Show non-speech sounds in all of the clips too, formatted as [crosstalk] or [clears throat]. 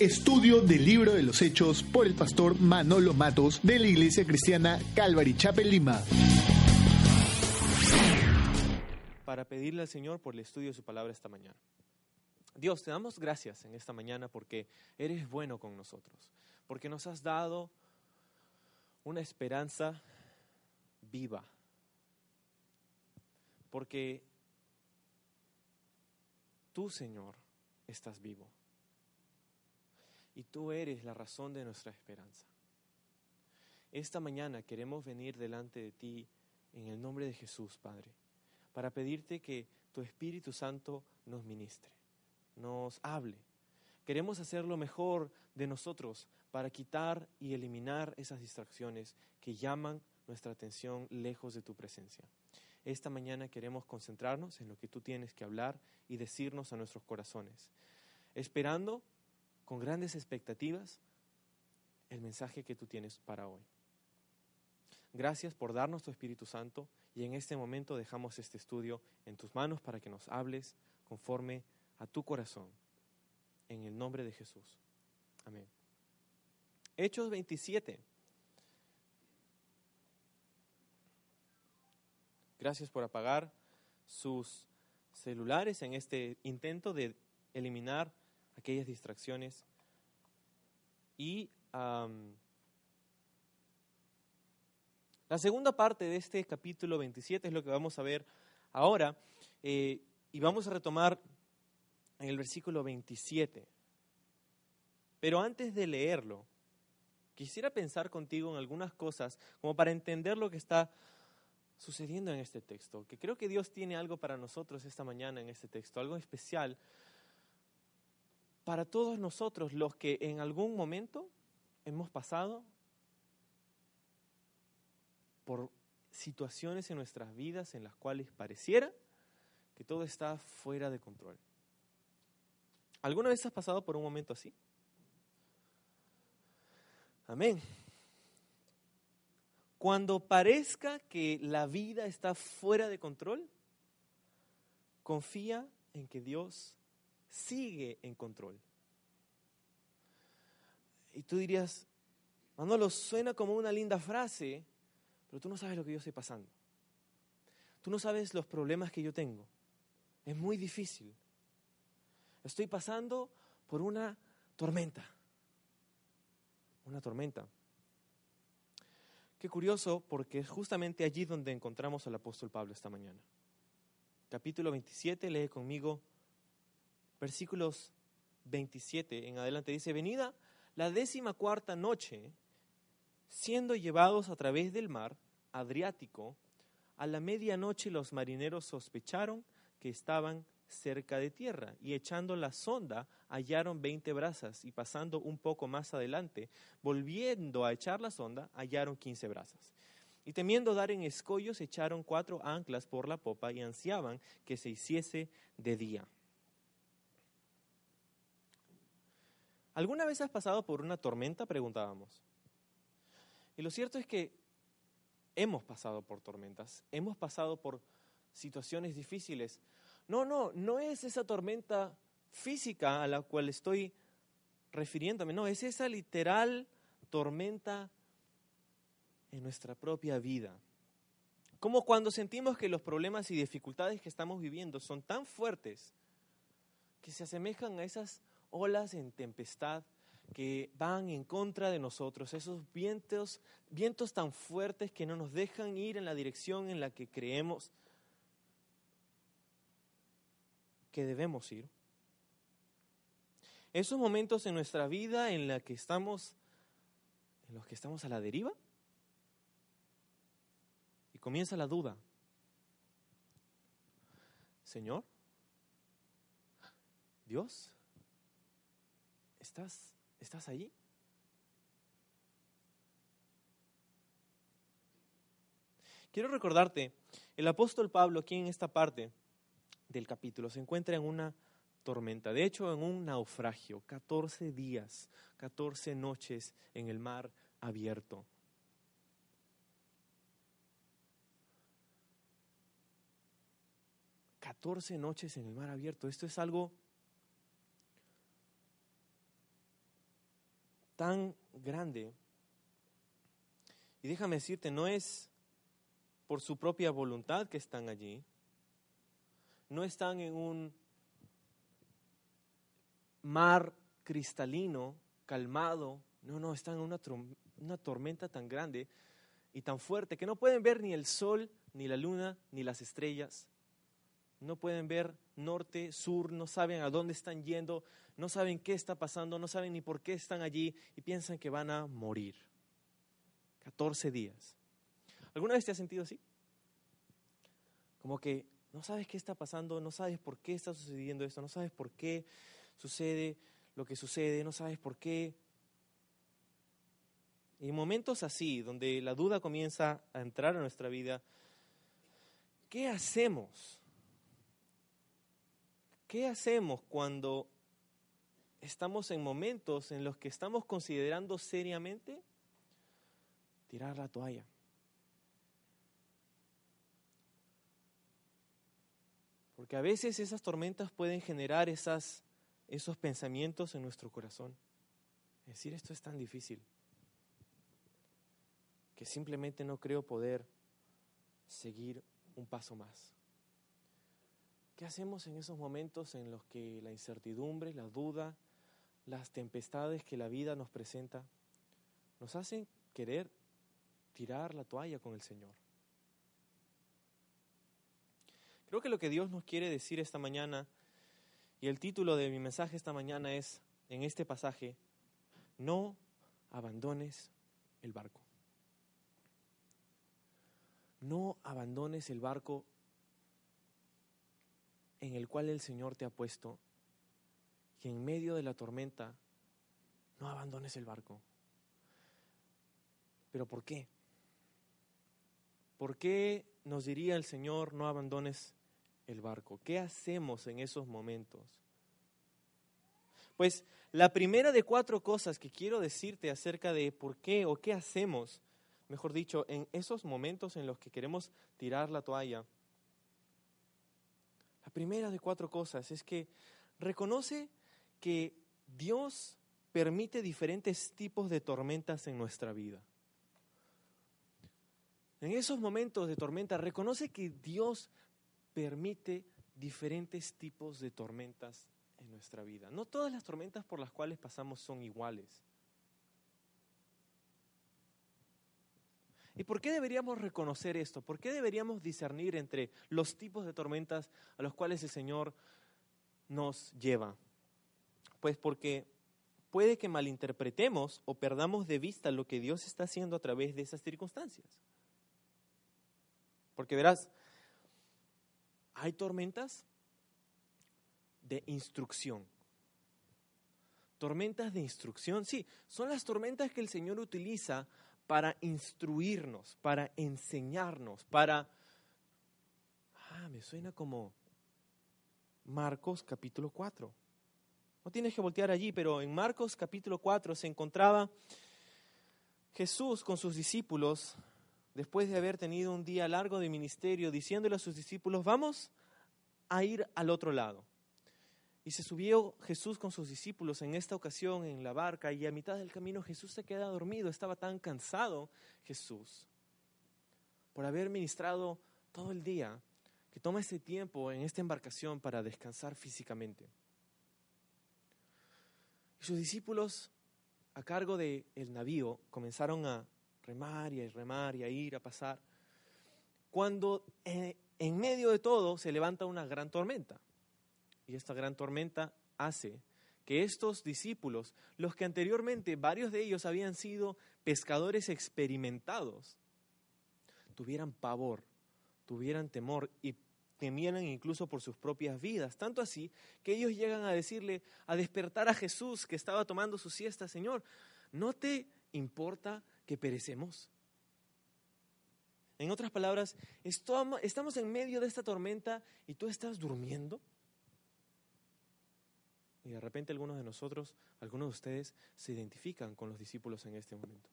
Estudio del libro de los Hechos por el pastor Manolo Matos de la Iglesia Cristiana Calvary Chapel Lima. Para pedirle al Señor por el estudio de su palabra esta mañana. Dios, te damos gracias en esta mañana porque eres bueno con nosotros, porque nos has dado una esperanza viva, porque tú, Señor, estás vivo y tú eres la razón de nuestra esperanza. Esta mañana queremos venir delante de ti en el nombre de Jesús, Padre, para pedirte que tu Espíritu Santo nos ministre, nos hable. Queremos hacer lo mejor de nosotros para quitar y eliminar esas distracciones que llaman nuestra atención lejos de tu presencia. Esta mañana queremos concentrarnos en lo que tú tienes que hablar y decirnos a nuestros corazones, esperando con grandes expectativas el mensaje que tú tienes para hoy. Gracias por darnos tu Espíritu Santo y en este momento dejamos este estudio en tus manos para que nos hables conforme a tu corazón. En el nombre de Jesús. Amén. Hechos 27. Gracias por apagar sus celulares en este intento de eliminar aquellas distracciones. Y la segunda parte de este capítulo 27 es lo que vamos a ver ahora. Eh, y vamos a retomar en el versículo 27. Pero antes de leerlo, quisiera pensar contigo en algunas cosas como para entender lo que está sucediendo en este texto, que creo que Dios tiene algo para nosotros esta mañana en este texto, algo especial para todos nosotros los que en algún momento hemos pasado por situaciones en nuestras vidas en las cuales pareciera que todo está fuera de control. ¿Alguna vez has pasado por un momento así? Amén. Cuando parezca que la vida está fuera de control, confía en que Dios sigue en control. Y tú dirías, Manolo, suena como una linda frase, pero tú no sabes lo que yo estoy pasando. Tú no sabes los problemas que yo tengo. Es muy difícil. Estoy pasando por una tormenta. Una tormenta. Qué curioso, porque es justamente allí donde encontramos al apóstol Pablo esta mañana. Capítulo 27, lee conmigo versículos 27 en adelante, dice, venida la décima cuarta noche, siendo llevados a través del mar Adriático, a la medianoche los marineros sospecharon que estaban cerca de tierra y echando la sonda hallaron veinte brazas y pasando un poco más adelante, volviendo a echar la sonda, hallaron quince brazas. Y temiendo dar en escollos, echaron cuatro anclas por la popa y ansiaban que se hiciese de día. ¿Alguna vez has pasado por una tormenta? Preguntábamos. Y lo cierto es que hemos pasado por tormentas, hemos pasado por situaciones difíciles. No, no, no es esa tormenta física a la cual estoy refiriéndome, no, es esa literal tormenta en nuestra propia vida. Como cuando sentimos que los problemas y dificultades que estamos viviendo son tan fuertes que se asemejan a esas olas en tempestad que van en contra de nosotros, esos vientos, vientos tan fuertes que no nos dejan ir en la dirección en la que creemos que debemos ir. Esos momentos en nuestra vida en la los que estamos a la deriva y comienza la duda. Señor, Dios, ¿Estás, ¿Estás allí? Quiero recordarte, el apóstol Pablo aquí en esta parte del capítulo se encuentra en una tormenta, de hecho en un naufragio, 14 días, 14 noches en el mar abierto. Catorce noches en el mar abierto. Esto es algo tan grande. Y déjame decirte, no es por su propia voluntad que están allí. No están en un mar cristalino, calmado. No, no, están en una, una tormenta tan grande y tan fuerte que no pueden ver ni el sol, ni la luna, ni las estrellas. No pueden ver norte, sur, no saben a dónde están yendo, no saben qué está pasando, no saben ni por qué están allí y piensan que van a morir. 14 días. ¿Alguna vez te has sentido así? Como que no sabes qué está pasando, no sabes por qué está sucediendo esto, no sabes por qué sucede lo que sucede, no sabes por qué. Y en momentos así, donde la duda comienza a entrar a nuestra vida, ¿qué hacemos? ¿Qué hacemos cuando estamos en momentos en los que estamos considerando seriamente tirar la toalla? Porque a veces esas tormentas pueden generar esas, esos pensamientos en nuestro corazón. Es decir, esto es tan difícil que simplemente no creo poder seguir un paso más. ¿Qué hacemos en esos momentos en los que la incertidumbre, la duda, las tempestades que la vida nos presenta nos hacen querer tirar la toalla con el Señor? Creo que lo que Dios nos quiere decir esta mañana, y el título de mi mensaje esta mañana es, en este pasaje, no abandones el barco. No abandones el barco en el cual el Señor te ha puesto y en medio de la tormenta no abandones el barco. ¿Pero por qué? ¿Por qué nos diría el Señor no abandones el barco? ¿Qué hacemos en esos momentos? Pues la primera de cuatro cosas que quiero decirte acerca de por qué o qué hacemos, mejor dicho, en esos momentos en los que queremos tirar la toalla. Primera de cuatro cosas es que reconoce que Dios permite diferentes tipos de tormentas en nuestra vida. En esos momentos de tormenta, reconoce que Dios permite diferentes tipos de tormentas en nuestra vida. No todas las tormentas por las cuales pasamos son iguales. ¿Y por qué deberíamos reconocer esto? ¿Por qué deberíamos discernir entre los tipos de tormentas a los cuales el Señor nos lleva? Pues porque puede que malinterpretemos o perdamos de vista lo que Dios está haciendo a través de esas circunstancias. Porque verás, hay tormentas de instrucción. Tormentas de instrucción, sí, son las tormentas que el Señor utiliza para instruirnos, para enseñarnos, para... Ah, me suena como Marcos capítulo 4. No tienes que voltear allí, pero en Marcos capítulo 4 se encontraba Jesús con sus discípulos después de haber tenido un día largo de ministerio, diciéndole a sus discípulos, vamos a ir al otro lado. Y se subió Jesús con sus discípulos en esta ocasión en la barca y a mitad del camino Jesús se queda dormido, estaba tan cansado Jesús por haber ministrado todo el día que toma este tiempo en esta embarcación para descansar físicamente. Y sus discípulos a cargo del el navío comenzaron a remar y a remar y a ir, a pasar, cuando eh, en medio de todo se levanta una gran tormenta. Y esta gran tormenta hace que estos discípulos, los que anteriormente varios de ellos habían sido pescadores experimentados, tuvieran pavor, tuvieran temor y temieran incluso por sus propias vidas. Tanto así que ellos llegan a decirle, a despertar a Jesús que estaba tomando su siesta, Señor, ¿no te importa que perecemos? En otras palabras, estamos en medio de esta tormenta y tú estás durmiendo. Y de repente algunos de nosotros, algunos de ustedes, se identifican con los discípulos en este momento.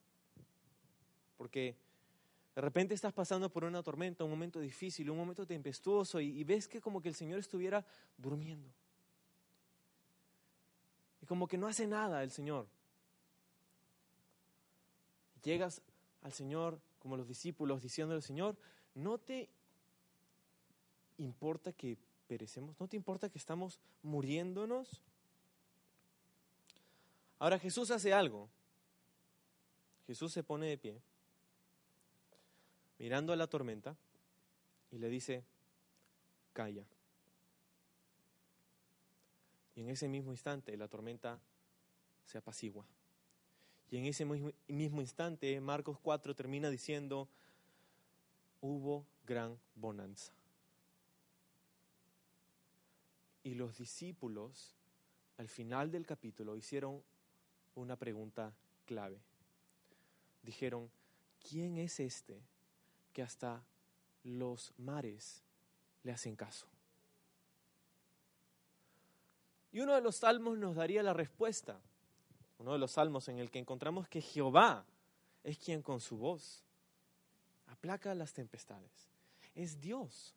Porque de repente estás pasando por una tormenta, un momento difícil, un momento tempestuoso y, ves que como que el Señor estuviera durmiendo. Y como que no hace nada el Señor. Llegas al Señor como los discípulos diciéndole, Señor, ¿no te importa que perecemos? ¿No te importa que estamos muriéndonos? Ahora Jesús hace algo. Jesús se pone de pie, mirando a la tormenta, y le dice, calla. Y en ese mismo instante la tormenta se apacigua. Y en ese mismo instante Marcos 4 termina diciendo, hubo gran bonanza. Y los discípulos al final del capítulo hicieron una pregunta clave. Dijeron, ¿quién es este que hasta los mares le hacen caso? Y uno de los salmos nos daría la respuesta, uno de los salmos en el que encontramos que Jehová es quien con su voz aplaca las tempestades. Es Dios.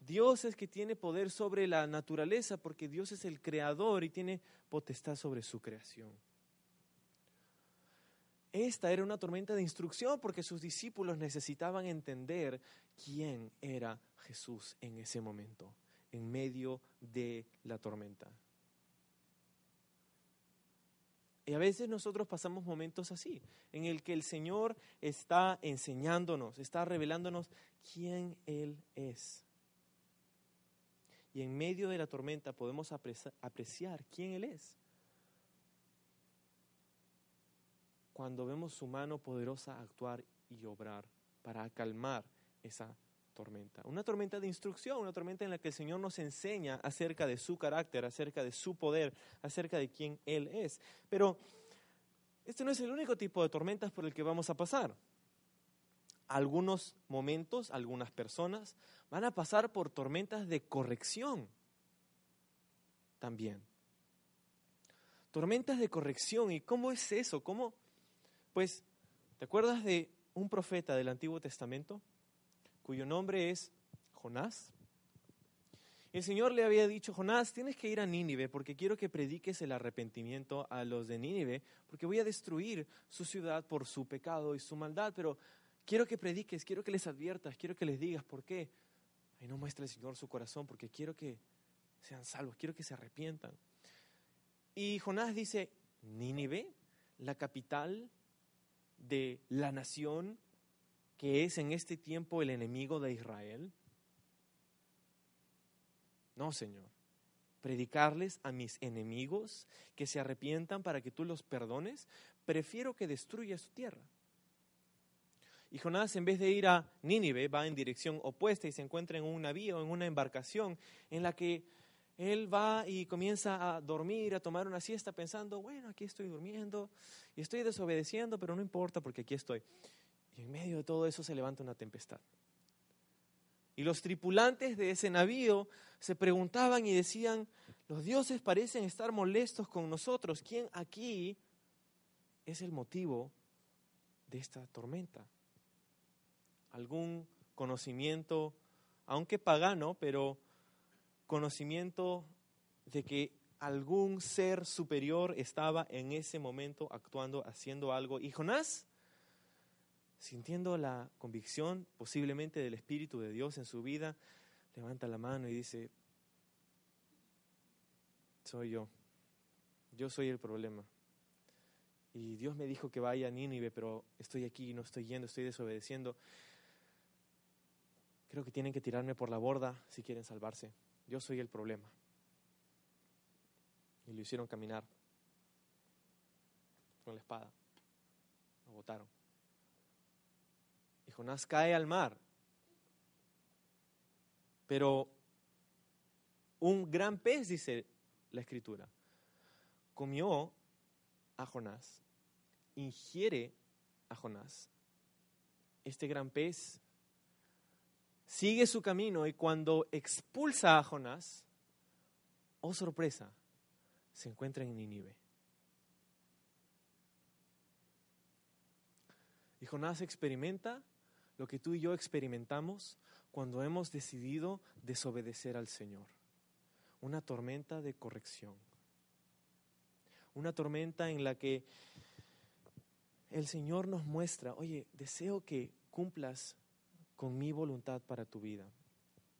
Dios es que tiene poder sobre la naturaleza porque Dios es el creador y tiene potestad sobre su creación. Esta era una tormenta de instrucción porque sus discípulos necesitaban entender quién era Jesús en ese momento, en medio de la tormenta. Y a veces nosotros pasamos momentos así, en el que el Señor está enseñándonos, está revelándonos quién Él es. Y en medio de la tormenta podemos apreciar quién Él es. Cuando vemos su mano poderosa actuar y obrar para calmar esa tormenta. Una tormenta de instrucción, una tormenta en la que el Señor nos enseña acerca de su carácter, acerca de su poder, acerca de quién Él es. Pero este no es el único tipo de tormentas por el que vamos a pasar. Algunos momentos, algunas personas van a pasar por tormentas de corrección también. Tormentas de corrección. ¿Y cómo es eso? ¿Cómo, pues, ¿te acuerdas de un profeta del Antiguo Testamento cuyo nombre es Jonás? El Señor le había dicho, Jonás, tienes que ir a Nínive porque quiero que prediques el arrepentimiento a los de Nínive, porque voy a destruir su ciudad por su pecado y su maldad, pero quiero que prediques, quiero que les adviertas, quiero que les digas por qué. Y no muestra el Señor su corazón porque quiero que sean salvos, quiero que se arrepientan. Y Jonás dice, Nínive, la capital de la nación que es en este tiempo el enemigo de Israel? No, Señor. Predicarles a mis enemigos que se arrepientan para que tú los perdones, prefiero que destruya su tierra. Y Jonás, en vez de ir a Nínive, va en dirección opuesta y se encuentra en un navío, en una embarcación, en la que él va y comienza a dormir, a tomar una siesta pensando, bueno, aquí estoy durmiendo y estoy desobedeciendo, pero no importa porque aquí estoy. Y en medio de todo eso se levanta una tempestad. Y los tripulantes de ese navío se preguntaban y decían, los dioses parecen estar molestos con nosotros. ¿Quién aquí es el motivo de esta tormenta? ¿Algún conocimiento, aunque pagano, pero conocimiento de que algún ser superior estaba en ese momento actuando, haciendo algo. Y Jonás, sintiendo la convicción posiblemente del Espíritu de Dios en su vida, levanta la mano y dice, soy yo, yo soy el problema. Y Dios me dijo que vaya a Nínive, pero estoy aquí, no estoy yendo, estoy desobedeciendo. Creo que tienen que tirarme por la borda si quieren salvarse yo soy el problema. Y lo hicieron caminar con la espada. Lo botaron. Y Jonás cae al mar. Pero un gran pez, dice la escritura. Comió a Jonás, ingiere a Jonás. Este gran pez sigue su camino y cuando expulsa a Jonás, oh sorpresa, se encuentra en Nínive. Y Jonás experimenta lo que tú y yo experimentamos cuando hemos decidido desobedecer al Señor. Una tormenta de corrección. Una tormenta en la que el Señor nos muestra, oye, deseo que cumplas con mi voluntad para tu vida.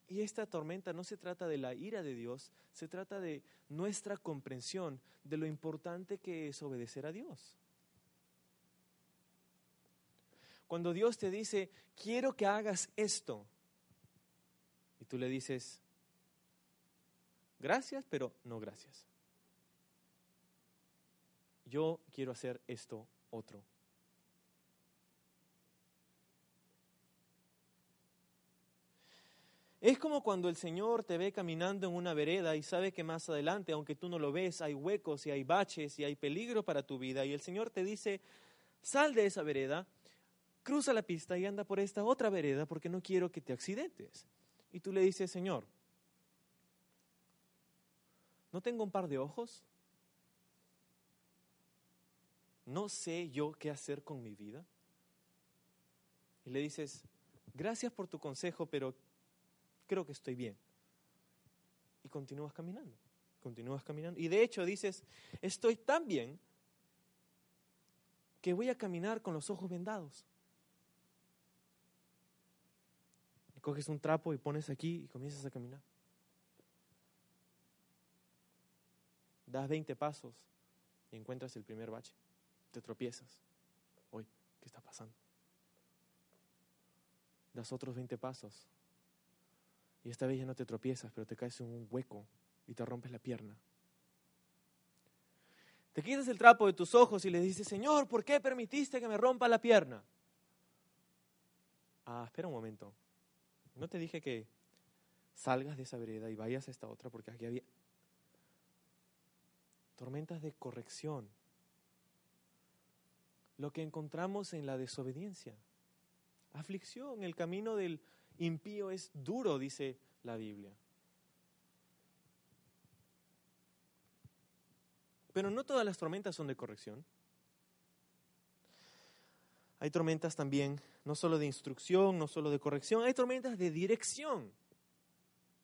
Y esta tormenta no se trata de la ira de Dios, se trata de nuestra comprensión de lo importante que es obedecer a Dios. Cuando Dios te dice, quiero que hagas esto, y tú le dices, gracias, pero no gracias. Yo quiero hacer esto otro. Es como cuando el Señor te ve caminando en una vereda y sabe que más adelante, aunque tú no lo ves, hay huecos y hay baches y hay peligro para tu vida. Y el Señor te dice, sal de esa vereda, cruza la pista y anda por esta otra vereda porque no quiero que te accidentes. Y tú le dices, Señor, ¿no tengo un par de ojos? ¿No sé yo qué hacer con mi vida? Y le dices, gracias por tu consejo, pero creo que estoy bien. Y continúas caminando, continúas caminando. Y de hecho dices, estoy tan bien que voy a caminar con los ojos vendados. Y coges un trapo y pones aquí y comienzas a caminar. Das 20 pasos y encuentras el primer bache. Te tropiezas. Hoy, ¿qué está pasando? Das otros 20 pasos y esta vez ya no te tropiezas, pero te caes en un hueco y te rompes la pierna. Te quitas el trapo de tus ojos y le dices, Señor, ¿por qué permitiste que me rompa la pierna? Ah, espera un momento. No te dije que salgas de esa vereda y vayas a esta otra porque aquí había tormentas de corrección. Lo que encontramos en la desobediencia. Aflicción, el camino del impío es duro, dice la Biblia. Pero no todas las tormentas son de corrección. Hay tormentas también, no solo de instrucción, no solo de corrección, hay tormentas de dirección.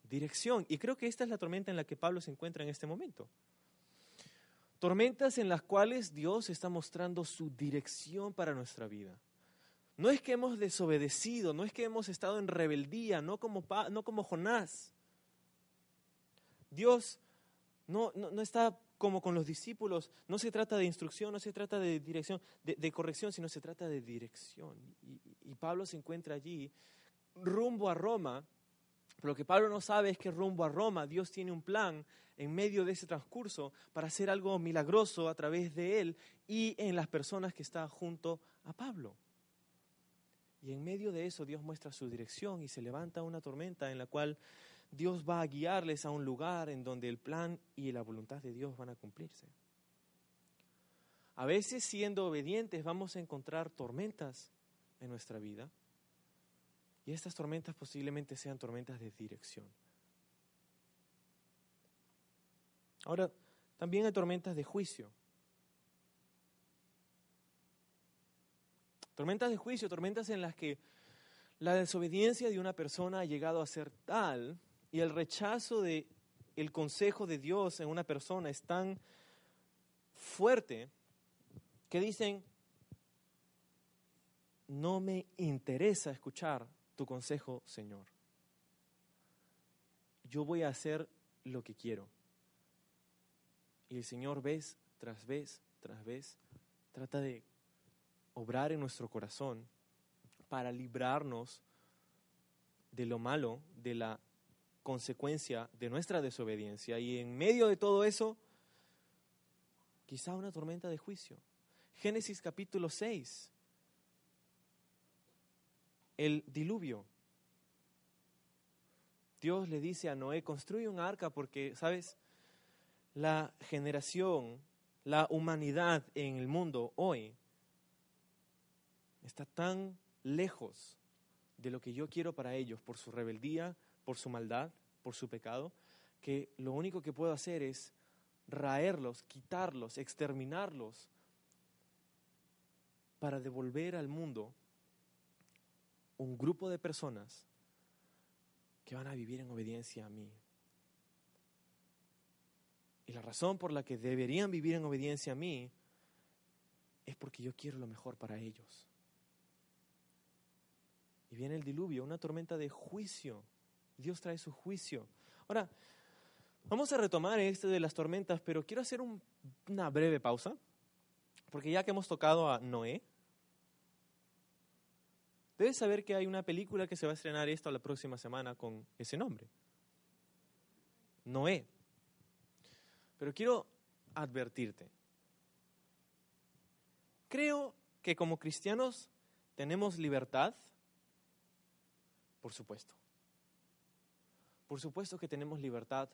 Dirección. Y creo que esta es la tormenta en la que Pablo se encuentra en este momento. Tormentas en las cuales Dios está mostrando su dirección para nuestra vida. No es que hemos desobedecido, no es que hemos estado en rebeldía, no como, no como Jonás. Dios no, no, está como con los discípulos, no se trata de instrucción, no se trata de dirección, de, corrección, sino se trata de dirección. Y, y, Pablo se encuentra allí rumbo a Roma, lo que Pablo no sabe es que rumbo a Roma Dios tiene un plan en medio de ese transcurso para hacer algo milagroso a través de él y en las personas que están junto a Pablo. Y en medio de eso Dios muestra su dirección y se levanta una tormenta en la cual Dios va a guiarles a un lugar en donde el plan y la voluntad de Dios van a cumplirse. A veces siendo obedientes vamos a encontrar tormentas en nuestra vida y estas tormentas posiblemente sean tormentas de dirección. Ahora, también hay tormentas de juicio. Tormentas de juicio, tormentas en las que la desobediencia de una persona ha llegado a ser tal y el rechazo de el consejo de Dios en una persona es tan fuerte que dicen no me interesa escuchar tu consejo, Señor. Yo voy a hacer lo que quiero. Y el Señor vez tras vez tras vez trata de obrar en nuestro corazón para librarnos de lo malo, de la consecuencia de nuestra desobediencia. Y en medio de todo eso, quizá una tormenta de juicio. Génesis capítulo 6, el diluvio. Dios le dice a Noé, construye un arca porque, ¿sabes? La generación, la humanidad en el mundo hoy está tan lejos de lo que yo quiero para ellos por su rebeldía, por su maldad, por su pecado, que lo único que puedo hacer es raerlos, quitarlos, exterminarlos, para devolver al mundo un grupo de personas que van a vivir en obediencia a mí. Y la razón por la que deberían vivir en obediencia a mí es porque yo quiero lo mejor para ellos. Y viene el diluvio, una tormenta de juicio. Dios trae su juicio. Ahora, vamos a retomar este de las tormentas, pero quiero hacer una breve pausa, porque ya que hemos tocado a Noé, debes saber que hay una película que se va a estrenar esta la próxima semana con ese nombre. Noé. Pero quiero advertirte. Creo que como cristianos tenemos libertad por supuesto. Por supuesto que tenemos libertad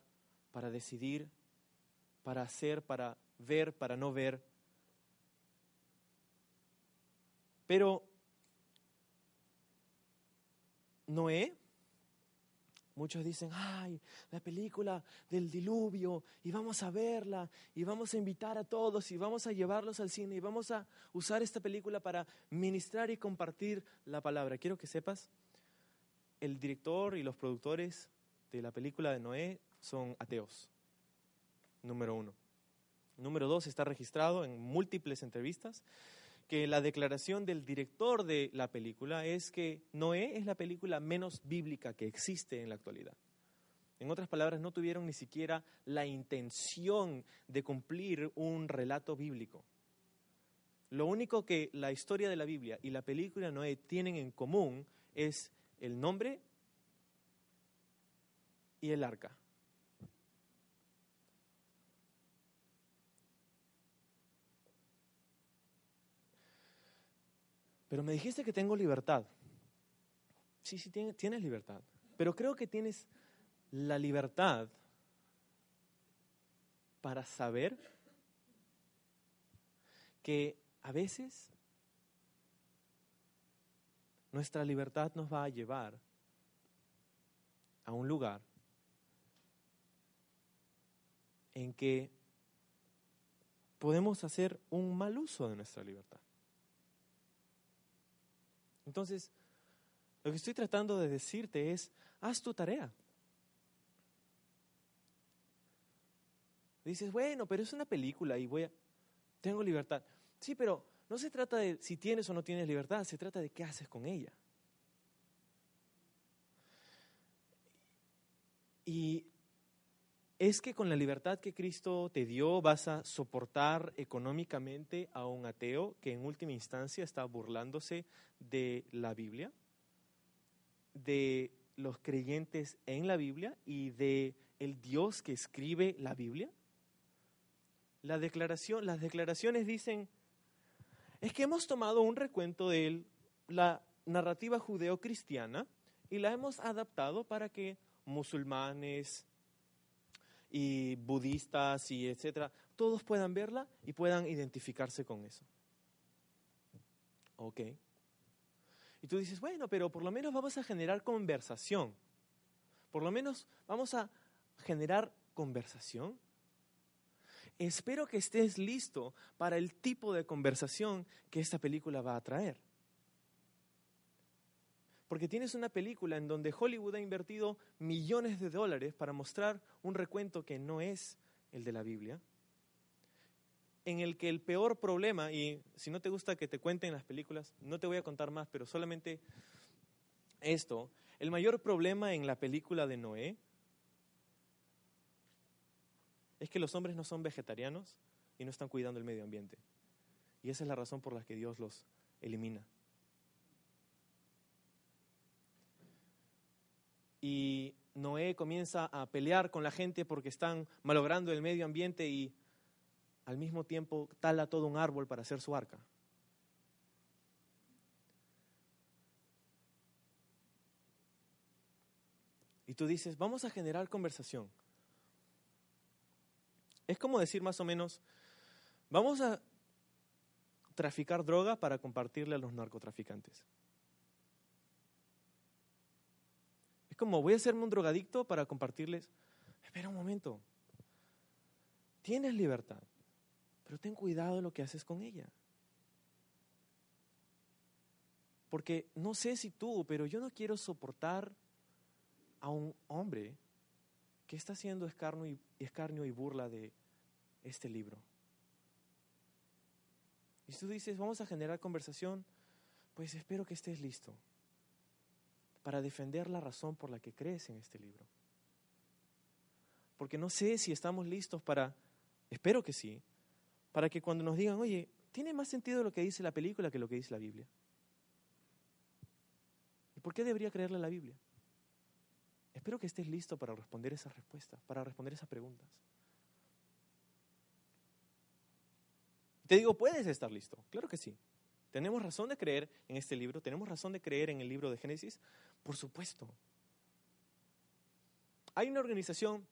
para decidir, para hacer, para ver, para no ver. Pero Noé, muchos dicen, ay, la película del diluvio, y vamos a verla, y vamos a invitar a todos, y vamos a llevarlos al cine, y vamos a usar esta película para ministrar y compartir la palabra. Quiero que sepas el director y los productores de la película de Noé son ateos. Número uno. Número dos, está registrado en múltiples entrevistas que la declaración del director de la película es que Noé es la película menos bíblica que existe en la actualidad. En otras palabras, no tuvieron ni siquiera la intención de cumplir un relato bíblico. Lo único que la historia de la Biblia y la película Noé tienen en común es el nombre y el arca. Pero me dijiste que tengo libertad. Sí, sí, tienes libertad. Pero creo que tienes la libertad para saber que a veces nuestra libertad nos va a llevar a un lugar en que podemos hacer un mal uso de nuestra libertad. Entonces, lo que estoy tratando de decirte es, haz tu tarea. Dices, bueno, pero es una película y voy a, tengo libertad. Sí, pero no se trata de si tienes o no tienes libertad, se trata de qué haces con ella. Y es que con la libertad que Cristo te dio vas a soportar económicamente a un ateo que en última instancia está burlándose de la Biblia, de los creyentes en la Biblia y de el Dios que escribe la Biblia. Las declaraciones dicen, es que hemos tomado un recuento de la narrativa judeo-cristiana y la hemos adaptado para que musulmanes y budistas y etcétera, todos puedan verla y puedan identificarse con eso. Ok. Y tú dices, bueno, pero por lo menos vamos a generar conversación. Por lo menos vamos a generar conversación. Espero que estés listo para el tipo de conversación que esta película va a traer. Porque tienes una película en donde Hollywood ha invertido millones de dólares para mostrar un recuento que no es el de la Biblia, en el que el peor problema, y si no te gusta que te cuenten las películas, no te voy a contar más, pero solamente esto, el mayor problema en la película de Noé es que los hombres no son vegetarianos y no están cuidando el medio ambiente. Y esa es la razón por la que Dios los elimina. Y Noé comienza a pelear con la gente porque están malogrando el medio ambiente y al mismo tiempo tala todo un árbol para hacer su arca. Y tú dices, vamos a generar conversación. Es como decir más o menos, vamos a traficar droga para compartirle a los narcotraficantes. Es como, voy a hacerme un drogadicto para compartirles. Espera un momento. Tienes libertad, pero ten cuidado de lo que haces con ella. Porque no sé si tú, pero yo no quiero soportar a un hombre que está haciendo escarnio y, escarnio y burla de este libro. Y tú dices, vamos a generar conversación, pues espero que estés listo para defender la razón por la que crees en este libro. Porque no sé si estamos listos para, espero que sí, para que cuando nos digan, oye, tiene más sentido lo que dice la película que lo que dice la Biblia. ¿Y por qué debería creerle la Biblia? Espero que estés listo para responder esas respuestas, para responder esas preguntas. Te digo, puedes estar listo, claro que sí. ¿Tenemos razón de creer en este libro? ¿Tenemos razón de creer en el libro de Génesis? Por supuesto. Hay una organización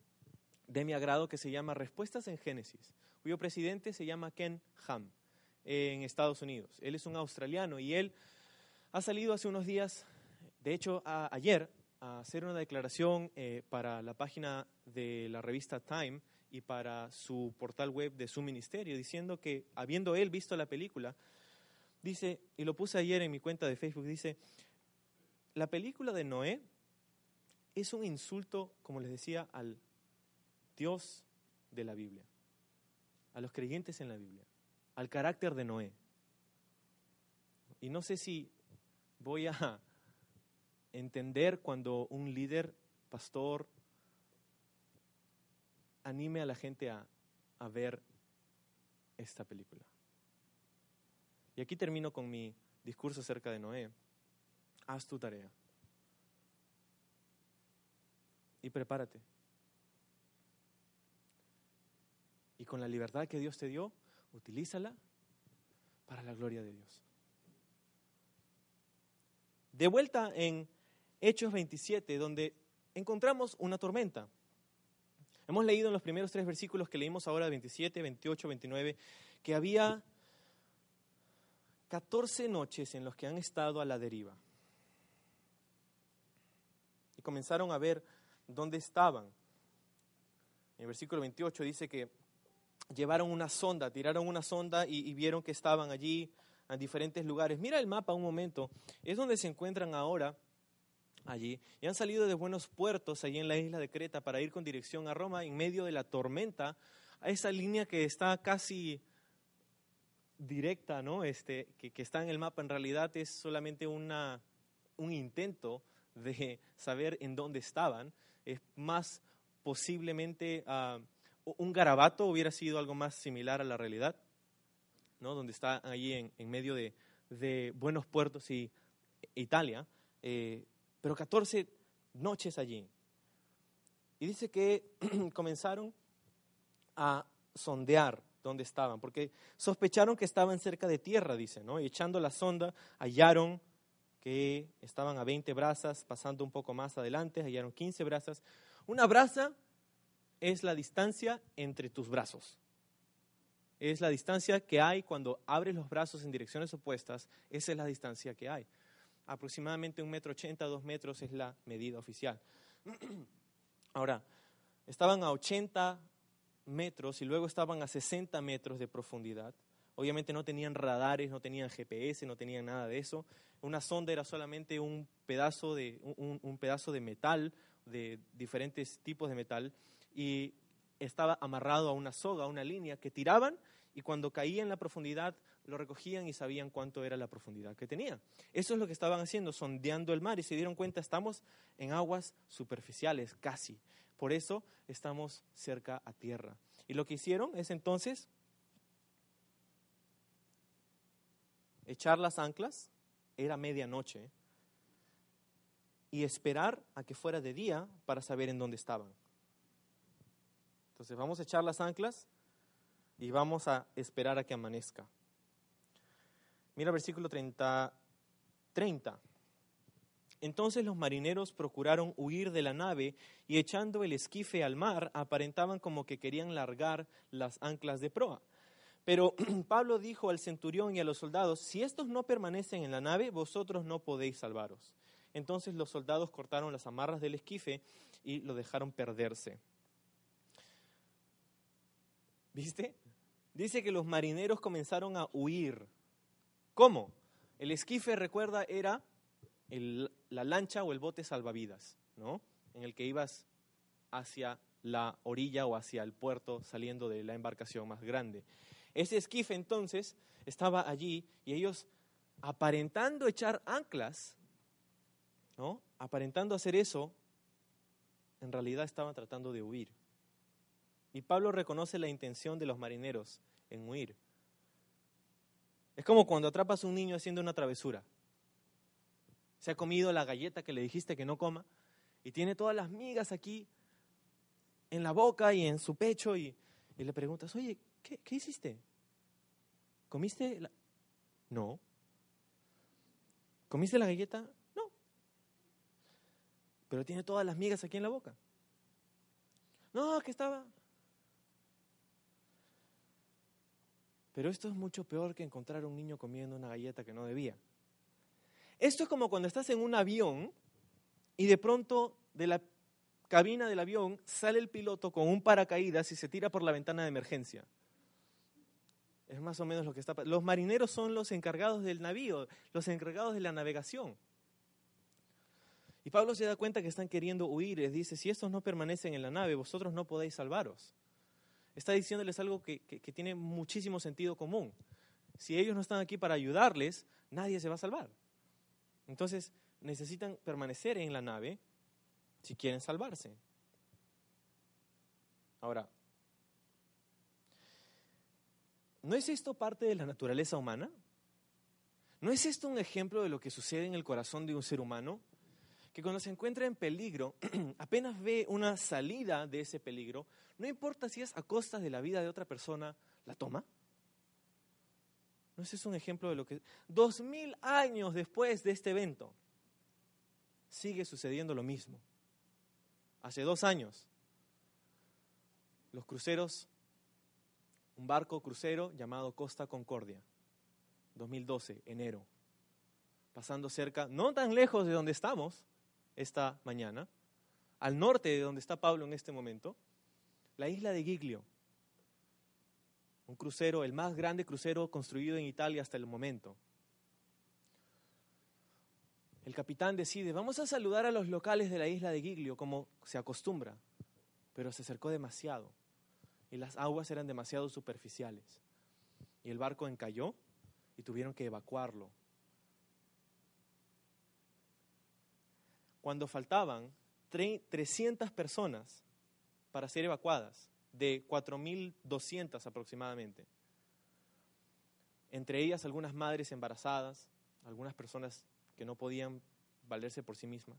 de mi agrado que se llama Respuestas en Génesis, cuyo presidente se llama Ken Ham en Estados Unidos. Él es un australiano y él ha salido hace unos días, de hecho ayer, a hacer una declaración eh, para la página de la revista Time y para su portal web de su ministerio, diciendo que habiendo él visto la película, dice, y lo puse ayer en mi cuenta de Facebook, dice, la película de Noé es un insulto, como les decía, al Dios de la Biblia, a los creyentes en la Biblia, al carácter de Noé. Y no sé si voy a entender cuando un líder, pastor, anime a la gente a, a ver esta película. Y aquí termino con mi discurso acerca de Noé. Haz tu tarea. Y prepárate. Y con la libertad que Dios te dio, utilízala para la gloria de Dios. De vuelta en Hechos 27, donde encontramos una tormenta. Hemos leído en los primeros tres versículos que leímos ahora, 27, 28, 29, que había 14 noches en los que han estado a la deriva. Y comenzaron a ver dónde estaban. En el versículo 28 dice que llevaron una sonda, tiraron una sonda y, y, vieron que estaban allí en diferentes lugares. Mira el mapa un momento, es donde se encuentran ahora allí y han salido de buenos puertos allí en la isla de Creta para ir con dirección a Roma en medio de la tormenta, a esa línea que está casi directa, ¿no? Este, que, que, está en el mapa, en realidad es solamente una, un intento de saber en dónde estaban. Es más posiblemente uh, un garabato hubiera sido algo más similar a la realidad, ¿no? Donde está allí en, en medio de, de, buenos puertos y Italia, eh, pero 14 noches allí. Y dice que [clears throat] comenzaron a sondear dónde estaban, porque sospecharon que estaban cerca de tierra, dice, ¿no? Y echando la sonda, hallaron que estaban a 20 brazas, pasando un poco más adelante, hallaron 15 brazas. Una braza es la distancia entre tus brazos. Es la distancia que hay cuando abres los brazos en direcciones opuestas, esa es la distancia que hay. Aproximadamente un metro ochenta, dos metros es la medida oficial. [clears throat] Ahora, estaban a 80 metros y luego estaban a 60 metros de profundidad. Obviamente no tenían radares, no tenían GPS, no tenían nada de eso. Una sonda era solamente un pedazo de, un, un pedazo de metal, de diferentes tipos de metal, y estaba amarrado a una soga, a una línea que tiraban y cuando caía en la profundidad lo recogían y sabían cuánto era la profundidad que tenía. Eso es lo que estaban haciendo, sondeando el mar y se dieron cuenta, estamos en aguas superficiales, casi. Por eso estamos cerca a tierra. Y lo que hicieron es entonces echar las anclas, era medianoche, y esperar a que fuera de día para saber en dónde estaban. Entonces vamos a echar las anclas y vamos a esperar a que amanezca. Mira versículo 30, 30. Entonces los marineros procuraron huir de la nave y echando el esquife al mar aparentaban como que querían largar las anclas de proa. Pero [clears throat] Pablo dijo al centurión y a los soldados, si estos no permanecen en la nave, vosotros no podéis salvaros. Entonces los soldados cortaron las amarras del esquife y lo dejaron perderse. ¿Viste? Dice que los marineros comenzaron a huir. ¿Cómo? El esquife, recuerda, era la lancha o el bote salvavidas, ¿no? En el que ibas hacia la orilla o hacia el puerto saliendo de la embarcación más grande. Ese esquife entonces estaba allí y ellos aparentando echar anclas, ¿no? Aparentando hacer eso, en realidad estaban tratando de huir. Y Pablo reconoce la intención de los marineros en huir. Es como cuando atrapas a un niño haciendo una travesura se ha comido la galleta que le dijiste que no coma y tiene todas las migas aquí en la boca y en su pecho y, le preguntas, oye, ¿qué, hiciste? ¿Comiste la... No. ¿Comiste la galleta? No. Pero tiene todas las migas aquí en la boca. No, que estaba... Pero esto es mucho peor que encontrar a un niño comiendo una galleta que no debía. Esto es como cuando estás en un avión y de pronto de la cabina del avión sale el piloto con un paracaídas y se tira por la ventana de emergencia. Es más o menos lo que está pasando. Los marineros son los encargados del navío, los encargados de la navegación. Y Pablo se da cuenta que están queriendo huir. Dice, si estos no permanecen en la nave, vosotros no podéis salvaros. Está diciéndoles algo que, que tiene muchísimo sentido común. Si ellos no están aquí para ayudarles, nadie se va a salvar. Entonces necesitan permanecer en la nave si quieren salvarse. Ahora, ¿no es esto parte de la naturaleza humana? ¿No es esto un ejemplo de lo que sucede en el corazón de un ser humano? Que cuando se encuentra en peligro, [clears throat] apenas ve una salida de ese peligro, no importa si es a costas de la vida de otra persona, la toma. ¿No ese es un ejemplo de lo que... Dos mil años después de este evento, sigue sucediendo lo mismo. Hace dos años, los cruceros, un barco crucero llamado Costa Concordia, 2012, enero, pasando cerca, no tan lejos de donde estamos esta mañana, al norte de donde está Pablo en este momento, la isla de Giglio, un crucero, el más grande crucero construido en Italia hasta el momento. El capitán decide, vamos a saludar a los locales de la isla de Giglio como se acostumbra, pero se acercó demasiado y las aguas eran demasiado superficiales. Y el barco encalló y tuvieron que evacuarlo. Cuando faltaban 300 personas para ser evacuadas, de 4.200 aproximadamente. Entre ellas algunas madres embarazadas, algunas personas que no podían valerse por sí mismas.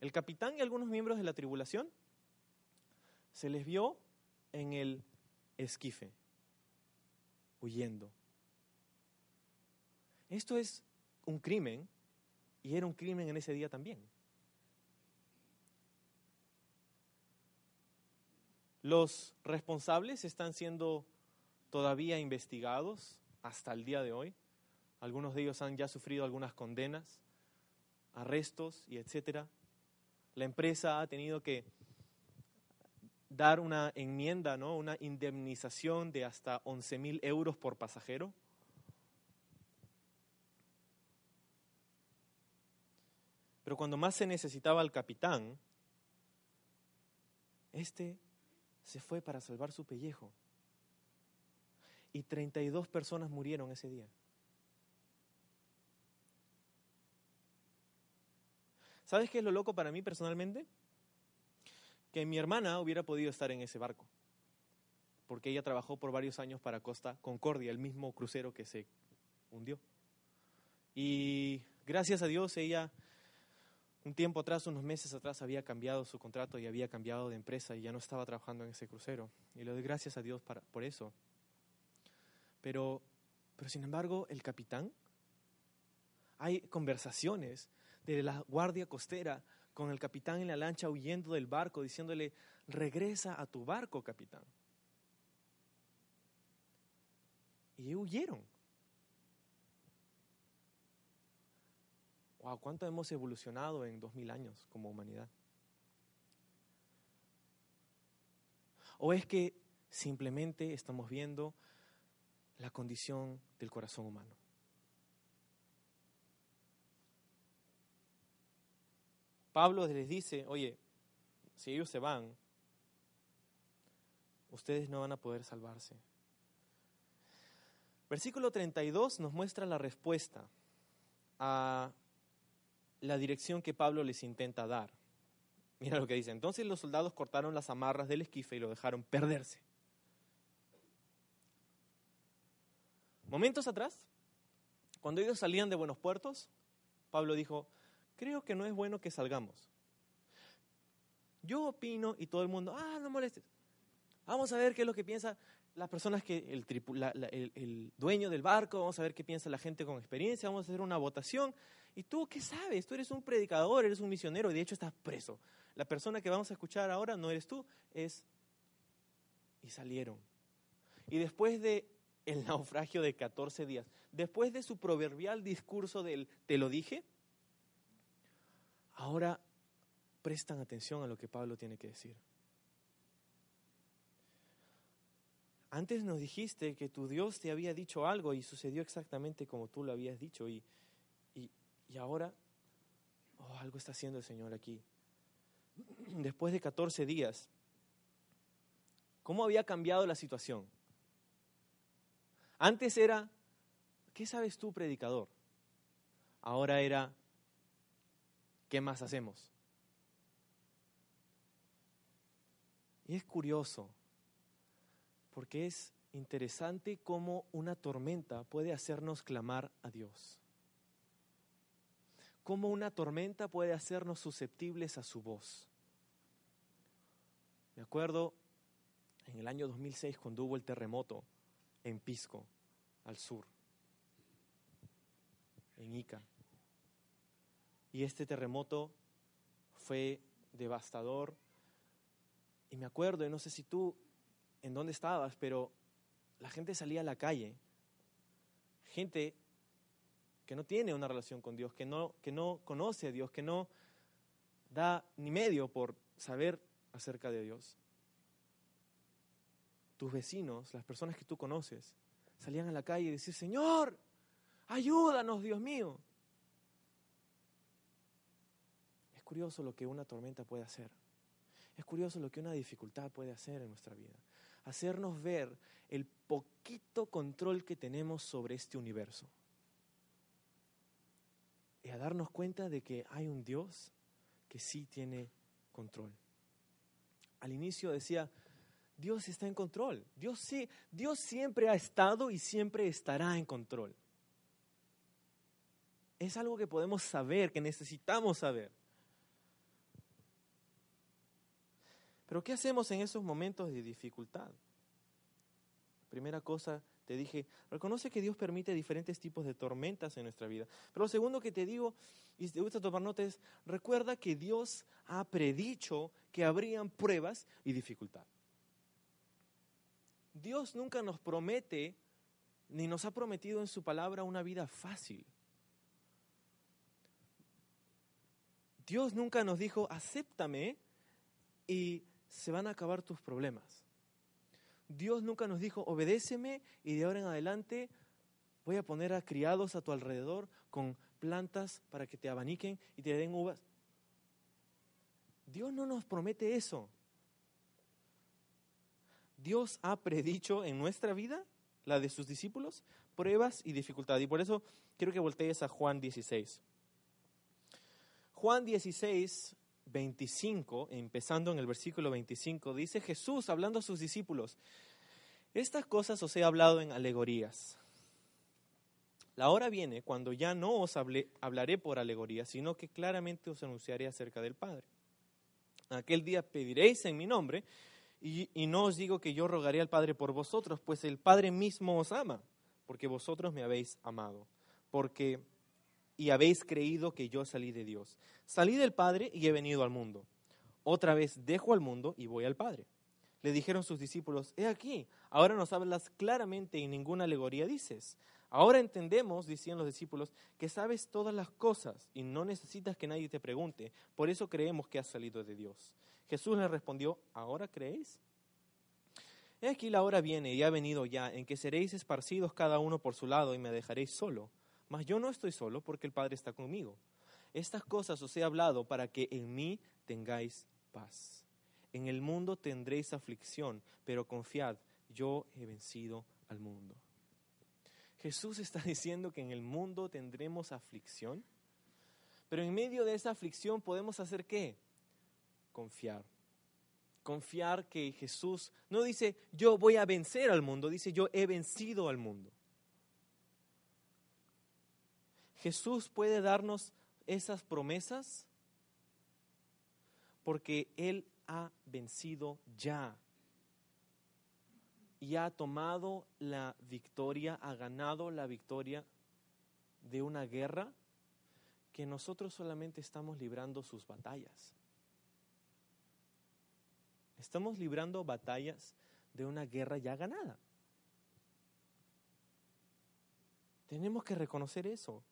El capitán y algunos miembros de la tribulación se les vio en el esquife, huyendo. Esto es un crimen y era un crimen en ese día también. Los responsables están siendo todavía investigados hasta el día de hoy. Algunos de ellos han ya sufrido algunas condenas, arrestos y etcétera. La empresa ha tenido que dar una enmienda, ¿no? una indemnización de hasta 11 mil euros por pasajero. Pero cuando más se necesitaba al capitán, este se fue para salvar su pellejo. Y 32 personas murieron ese día. ¿Sabes qué es lo loco para mí personalmente? Que mi hermana hubiera podido estar en ese barco, porque ella trabajó por varios años para Costa Concordia, el mismo crucero que se hundió. Y gracias a Dios ella un tiempo atrás, unos meses atrás, había cambiado su contrato y había cambiado de empresa y ya no estaba trabajando en ese crucero. Y le doy gracias a Dios por eso. Pero, pero sin embargo, el capitán, hay conversaciones de la guardia costera con el capitán en la lancha huyendo del barco, diciéndole, regresa a tu barco, capitán. Y huyeron. Wow, cuánto hemos evolucionado en dos mil años como humanidad. ¿O es que simplemente estamos viendo la condición del corazón humano? Pablo les dice, oye, si ellos se van, ustedes no van a poder salvarse. Versículo 32 nos muestra la respuesta a la dirección que Pablo les intenta dar. Mira lo que dice. Entonces los soldados cortaron las amarras del esquife y lo dejaron perderse. Momentos atrás, cuando ellos salían de Buenos Puertos, Pablo dijo, creo que no es bueno que salgamos. Yo opino y todo el mundo, ah, no molestes. Vamos a ver qué es lo que piensa las personas que, el, el, dueño del barco, vamos a ver qué piensa la gente con experiencia, vamos a hacer una votación. ¿Y tú qué sabes? Tú eres un predicador, eres un misionero y de hecho estás preso. La persona que vamos a escuchar ahora no eres tú, es... Y salieron. Y después de el [laughs] naufragio de 14 días, después de su proverbial discurso del te lo dije, ahora prestan atención a lo que Pablo tiene que decir. Antes nos dijiste que tu Dios te había dicho algo y sucedió exactamente como tú lo habías dicho y, y, ahora oh, algo está haciendo el Señor aquí. [clears throat] Después de 14 días, ¿cómo había cambiado la situación? Antes era, ¿qué sabes tú, predicador? Ahora era, ¿qué más hacemos? Y es curioso porque es interesante cómo una tormenta puede hacernos clamar a Dios. Cómo una tormenta puede hacernos susceptibles a su voz. Me acuerdo en el año 2006 cuando hubo el terremoto en Pisco, al sur, en Ica. Y este terremoto fue devastador. Y me acuerdo, y no sé si tú en dónde estabas, pero la gente salía a la calle. Gente que no tiene una relación con Dios, que no, que no conoce a Dios, que no da ni medio por saber acerca de Dios. Tus vecinos, las personas que tú conoces, salían a la calle y decían, Señor, ayúdanos, Dios mío. Es curioso lo que una tormenta puede hacer. Es curioso lo que una dificultad puede hacer en nuestra vida hacernos ver el poquito control que tenemos sobre este universo. A darnos cuenta de que hay un Dios que sí tiene control. Al inicio decía, Dios está en control. Dios sí, Dios siempre ha estado y siempre estará en control. Es algo que podemos saber, que necesitamos saber. Pero ¿qué hacemos en esos momentos de dificultad? Primera cosa, te dije, reconoce que Dios permite diferentes tipos de tormentas en nuestra vida. Pero lo segundo que te digo, y te gusta tomar nota, es, recuerda que Dios ha predicho que habrían pruebas y dificultad. Dios nunca nos promete, ni nos ha prometido en su palabra una vida fácil. Dios nunca nos dijo, acéptame y se van a acabar tus problemas. Dios nunca nos dijo, obedéceme y de ahora en adelante voy a poner a criados a tu alrededor con plantas para que te abaniquen y te den uvas. Dios no nos promete eso. Dios ha predicho en nuestra vida, la de sus discípulos, pruebas y dificultades. Y por eso quiero que voltees a Juan 16. Juan 16 25, empezando en el versículo 25, dice Jesús hablando a sus discípulos, estas cosas os he hablado en alegorías. La hora viene cuando ya no os hablaré por alegorías, sino que claramente os anunciaré acerca del Padre. Aquel día pediréis en mi nombre, y, y no os digo que yo rogaré al Padre por vosotros, pues el Padre mismo os ama, porque vosotros me habéis amado. Porque y habéis creído que yo salí de Dios. Salí del Padre y he venido al mundo. Otra vez dejo al mundo y voy al Padre. Le dijeron sus discípulos, he aquí, ahora nos hablas claramente y ninguna alegoría dices. Ahora entendemos, decían los discípulos, que sabes todas las cosas y no necesitas que nadie te pregunte. Por eso creemos que has salido de Dios. Jesús le respondió, ¿ahora creéis? He aquí la hora viene y ha venido ya en que seréis esparcidos cada uno por su lado y me dejaréis solo. Mas yo no estoy solo porque el Padre está conmigo. Estas cosas os he hablado para que en mí tengáis paz. En el mundo tendréis aflicción, pero confiad, yo he vencido al mundo. Jesús está [laughs] diciendo que en el mundo tendremos aflicción, pero en medio de esa aflicción podemos hacer qué? Confiar. Confiar que Jesús no dice yo voy a vencer al mundo, dice yo he vencido al mundo. Jesús puede darnos esas promesas porque Él ha vencido ya y ha tomado la victoria, ha ganado la victoria de una guerra que nosotros solamente estamos librando sus batallas. Estamos librando batallas de una guerra ya ganada. Tenemos que reconocer eso.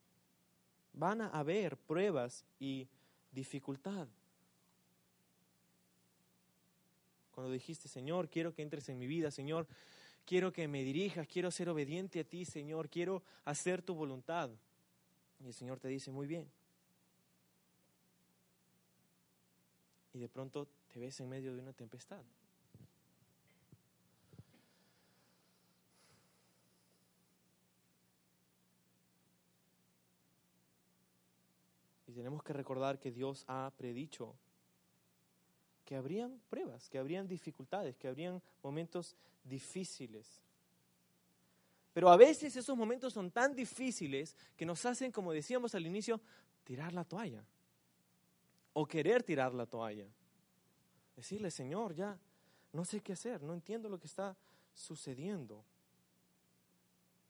Van a haber pruebas y dificultad. Cuando dijiste, Señor, quiero que entres en mi vida, Señor, quiero que me dirijas, quiero ser obediente a ti, Señor, quiero hacer tu voluntad. Y el Señor te dice, muy bien. Y de pronto te ves en medio de una tempestad. Tenemos que recordar que Dios ha predicho que habrían pruebas, que habrían dificultades, que habrían momentos difíciles. Pero a veces esos momentos son tan difíciles que nos hacen, como decíamos al inicio, tirar la toalla. O querer tirar la toalla. Decirle, Señor, ya no sé qué hacer, no entiendo lo que está sucediendo.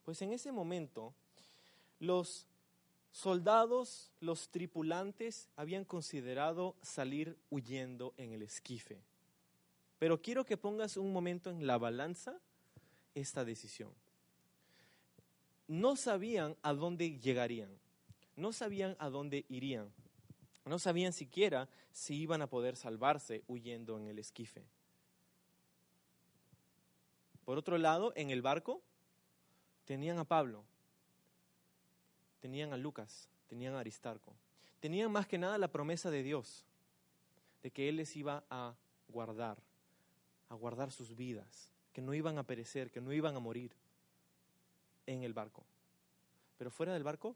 Pues en ese momento, los soldados, los tripulantes, habían considerado salir huyendo en el esquife. Pero quiero que pongas un momento en la balanza esta decisión. No sabían a dónde llegarían, no sabían a dónde irían, no sabían siquiera si iban a poder salvarse huyendo en el esquife. Por otro lado, en el barco tenían a Pablo, tenían a Lucas, tenían a Aristarco. Tenían más que nada la promesa de Dios, de que Él les iba a guardar, a guardar sus vidas, que no iban a perecer, que no iban a morir en el barco. Pero fuera del barco,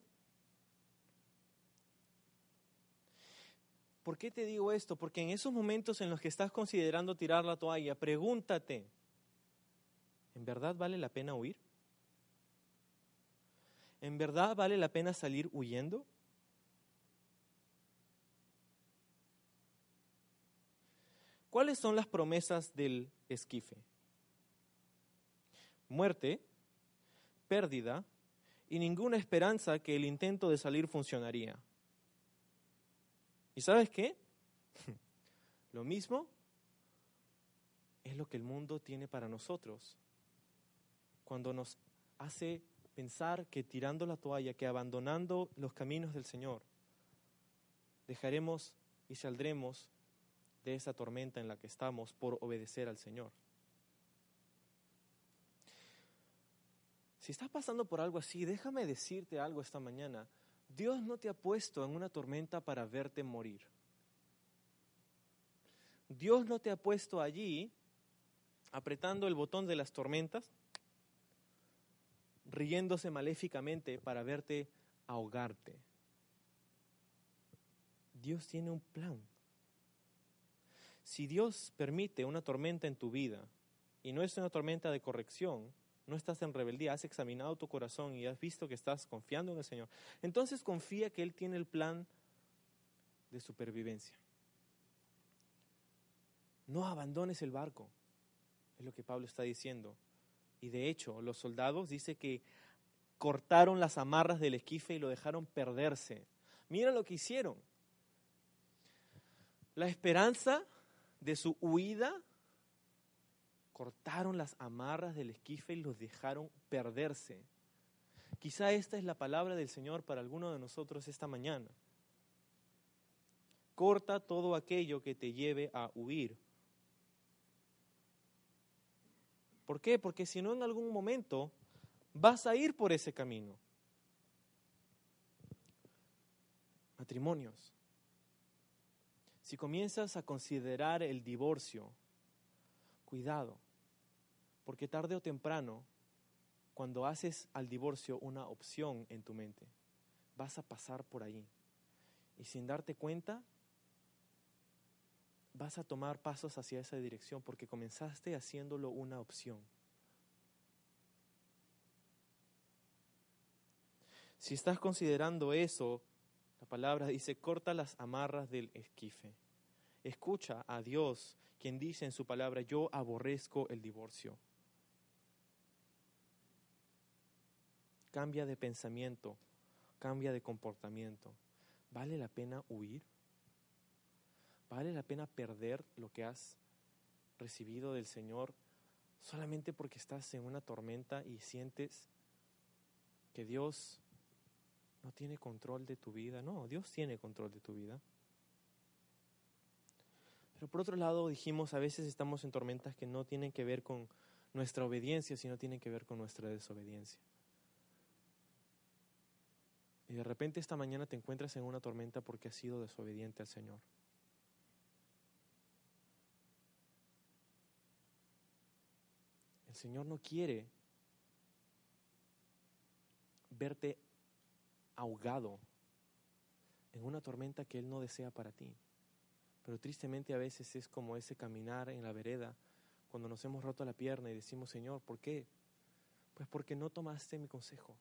¿por qué te digo esto? Porque en esos momentos en los que estás considerando tirar la toalla, pregúntate, ¿en verdad vale la pena huir? ¿En verdad vale la pena salir huyendo? ¿Cuáles son las promesas del esquife? Muerte, pérdida y ninguna esperanza que el intento de salir funcionaría. ¿Y sabes qué? [laughs] Lo mismo es lo que el mundo tiene para nosotros. Cuando nos hace pensar que tirando la toalla, que abandonando los caminos del Señor, dejaremos y saldremos de esa tormenta en la que estamos por obedecer al Señor. Si estás pasando por algo así, déjame decirte algo esta mañana. Dios no te ha puesto en una tormenta para verte morir. Dios no te ha puesto allí apretando el botón de las tormentas riéndose maléficamente para verte ahogarte. Dios tiene un plan. Si Dios permite una tormenta en tu vida y no es una tormenta de corrección, no estás en rebeldía, has examinado tu corazón y has visto que estás confiando en el Señor, entonces confía que Él tiene el plan de supervivencia. No abandones el barco, es lo que Pablo está diciendo. Y de hecho, los soldados dice que cortaron las amarras del esquife y lo dejaron perderse. Mira lo que hicieron. La esperanza de su huida, cortaron las amarras del esquife y los dejaron perderse. Quizá esta es la palabra del Señor para alguno de nosotros esta mañana. Corta todo aquello que te lleve a huir. ¿Por qué? Porque si no en algún momento vas a ir por ese camino. Matrimonios. Si comienzas a considerar el divorcio, cuidado, porque tarde o temprano, cuando haces al divorcio una opción en tu mente, vas a pasar por ahí. Y sin darte cuenta, vas a tomar pasos hacia esa dirección porque comenzaste haciéndolo una opción. Si estás considerando eso, la palabra dice, corta las amarras del esquife. Escucha a Dios, quien dice en su palabra, yo aborrezco el divorcio. Cambia de pensamiento, cambia de comportamiento. ¿Vale la pena huir? ¿Vale la pena perder lo que has recibido del Señor solamente porque estás en una tormenta y sientes que Dios no tiene control de tu vida. No, Dios tiene control de tu vida. Pero por otro lado, dijimos, a veces estamos en tormentas que no tienen que ver con nuestra obediencia, sino tienen que ver con nuestra desobediencia. Y de repente esta mañana te encuentras en una tormenta porque has sido desobediente al Señor. Señor no quiere verte ahogado en una tormenta que Él no desea para ti. Pero tristemente a veces es como ese caminar en la vereda cuando nos hemos roto la pierna y decimos, Señor, ¿por qué? Pues porque no tomaste mi consejo.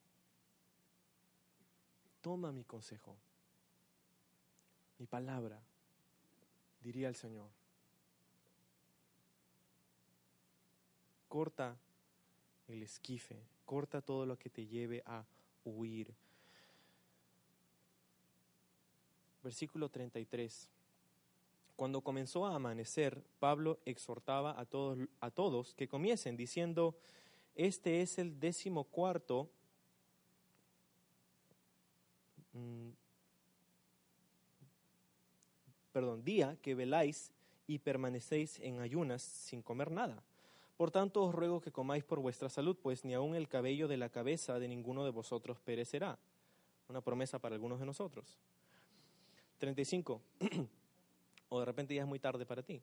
Toma mi consejo, mi palabra, diría el Señor. Corta el esquife, corta todo lo que te lleve a huir versículo 33. Cuando comenzó a amanecer, Pablo exhortaba a todos, a todos que comiesen, diciendo, este es el décimo cuarto mm, perdón, día que veláis y permanecéis en ayunas sin comer nada. Por tanto os ruego que comáis por vuestra salud, pues ni aun el cabello de la cabeza de ninguno de vosotros perecerá. Una promesa para algunos de nosotros. 35. [clears throat] o de repente ya es muy tarde para ti.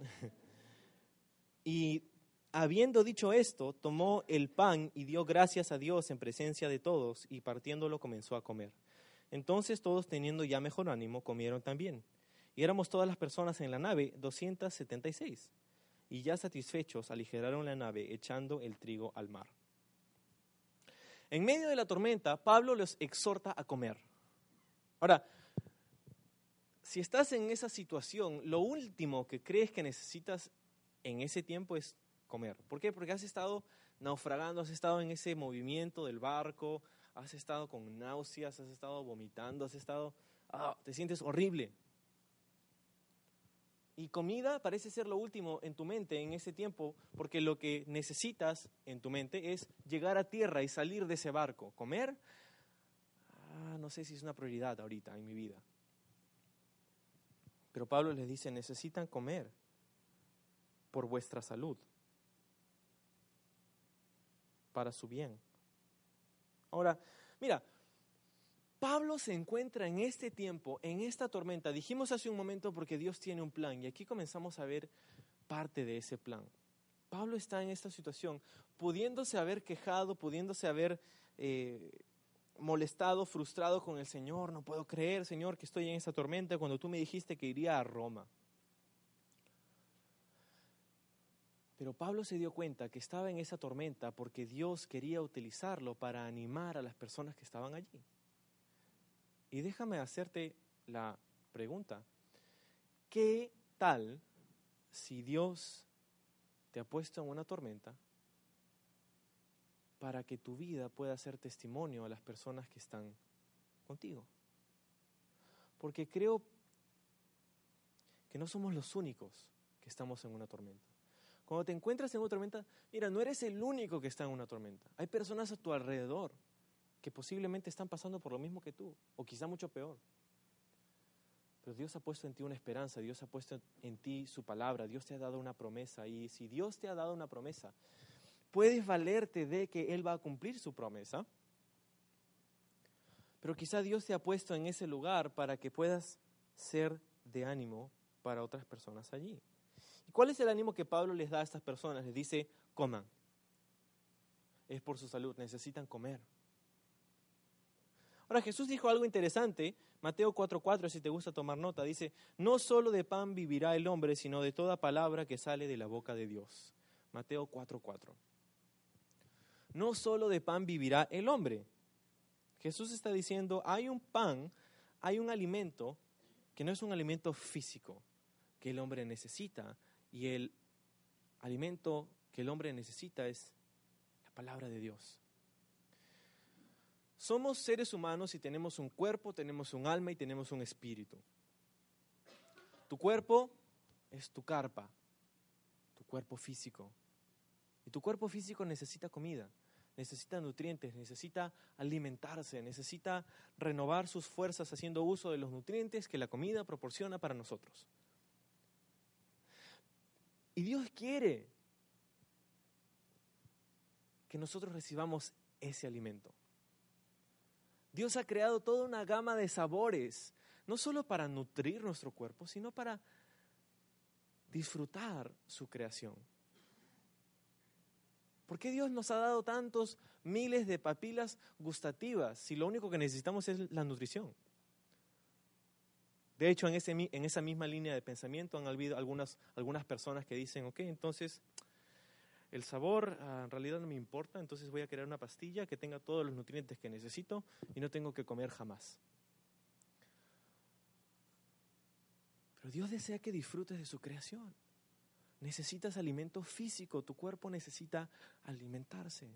[laughs] y habiendo dicho esto, tomó el pan y dio gracias a Dios en presencia de todos y partiéndolo comenzó a comer. Entonces todos teniendo ya mejor ánimo comieron también. Y éramos todas las personas en la nave 276. Y ya satisfechos aligeraron la nave echando el trigo al mar. En medio de la tormenta, Pablo los exhorta a comer. Ahora, si estás en esa situación, lo último que crees que necesitas en ese tiempo es comer. ¿Por qué? Porque has estado naufragando, has estado en ese movimiento del barco, has estado con náuseas, has estado vomitando, has estado, ah, te sientes horrible. Y comida parece ser lo último en tu mente en ese tiempo, porque lo que necesitas en tu mente es llegar a tierra y salir de ese barco. Comer, ah, no sé si es una prioridad ahorita en mi vida. Pero Pablo les dice, necesitan comer por vuestra salud, para su bien. Ahora, mira, Pablo se encuentra en este tiempo, en esta tormenta. Dijimos hace un momento porque Dios tiene un plan y aquí comenzamos a ver parte de ese plan. Pablo está en esta situación, pudiéndose haber quejado, pudiéndose haber eh, molestado, frustrado con el Señor. No puedo creer, Señor, que estoy en esta tormenta cuando tú me dijiste que iría a Roma. Pero Pablo se dio cuenta que estaba en esa tormenta porque Dios quería utilizarlo para animar a las personas que estaban allí. Y déjame hacerte la pregunta. ¿Qué tal si Dios te ha puesto en una tormenta para que tu vida pueda ser testimonio a las personas que están contigo. Porque creo que no somos los únicos que estamos en una tormenta. Cuando te encuentras en una tormenta, mira, no eres el único que está en una tormenta. Hay personas a tu alrededor que posiblemente están pasando por lo mismo que tú, o quizá mucho peor. Pero Dios ha puesto en ti una esperanza, Dios ha puesto en ti su palabra, Dios te ha dado una promesa. Y si Dios te ha dado una promesa, puedes valerte de que Él va a cumplir su promesa. Pero quizá Dios te ha puesto en ese lugar para que puedas ser de ánimo para otras personas allí. ¿Y cuál es el ánimo que Pablo les da a estas personas? Les dice, coman. Es por su salud, necesitan comer. Ahora Jesús dijo algo interesante, Mateo 4:4, si te gusta tomar nota, dice, no solo de pan vivirá el hombre, sino de toda palabra que sale de la boca de Dios. Mateo 4:4. No solo de pan vivirá el hombre. Jesús está diciendo, hay un pan, hay un alimento que no es un alimento físico que el hombre necesita, y el alimento que el hombre necesita es la palabra de Dios. Somos seres humanos y tenemos un cuerpo, tenemos un alma y tenemos un espíritu. Tu cuerpo es tu carpa, tu cuerpo físico. Y tu cuerpo físico necesita comida, necesita nutrientes, necesita alimentarse, necesita renovar sus fuerzas haciendo uso de los nutrientes que la comida proporciona para nosotros. Y Dios quiere que nosotros recibamos ese alimento. Dios ha creado toda una gama de sabores, no solo para nutrir nuestro cuerpo, sino para disfrutar su creación. ¿Por qué Dios nos ha dado tantos miles de papilas gustativas si lo único que necesitamos es la nutrición? De hecho, en, ese, en esa misma línea de pensamiento han habido algunas, algunas personas que dicen, ok, entonces el sabor ah, en realidad no me importa, entonces voy a crear una pastilla que tenga todos los nutrientes que necesito y no tengo que comer jamás. Pero Dios desea que disfrutes de su creación. Necesitas alimento físico, tu cuerpo necesita alimentarse.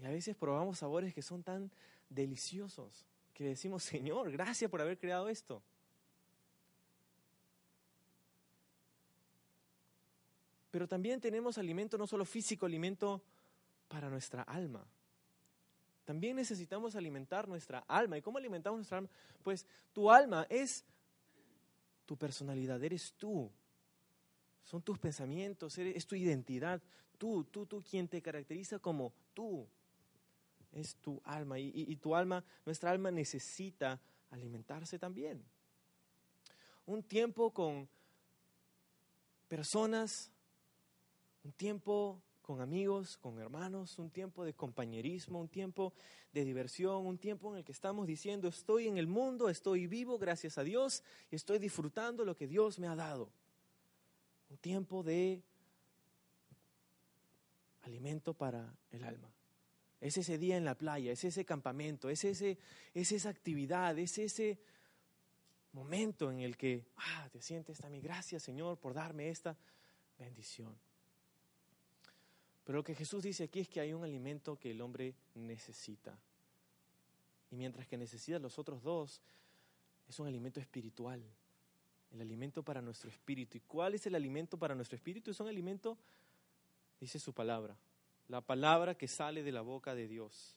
Y a veces probamos sabores que son tan deliciosos que decimos, Señor, gracias por haber creado esto. Pero también tenemos alimento no solo físico, alimento para nuestra alma. También necesitamos alimentar nuestra alma. ¿Y cómo alimentamos nuestra alma? Pues tu alma es tu personalidad, eres tú. Son tus pensamientos, es tu identidad. Tú, tú, tú, quien te caracteriza como tú. Es tu alma. Y, y tu alma, nuestra alma necesita alimentarse también. Un tiempo con personas un tiempo con amigos, con hermanos, un tiempo de compañerismo, un tiempo de diversión, un tiempo en el que estamos diciendo, estoy en el mundo, estoy vivo gracias a Dios y estoy disfrutando lo que Dios me ha dado. Un tiempo de alimento para el alma. Es ese día en la playa, es ese campamento, es, ese, es esa actividad, es ese momento en el que ah, te sientes mi gracias Señor por darme esta bendición. Pero lo que Jesús dice aquí es que hay un alimento que el hombre necesita. Y mientras que necesita los otros dos, es un alimento espiritual. El alimento para nuestro espíritu. ¿Y cuál es el alimento para nuestro espíritu? Es un alimento, dice su palabra, la palabra que sale de la boca de Dios.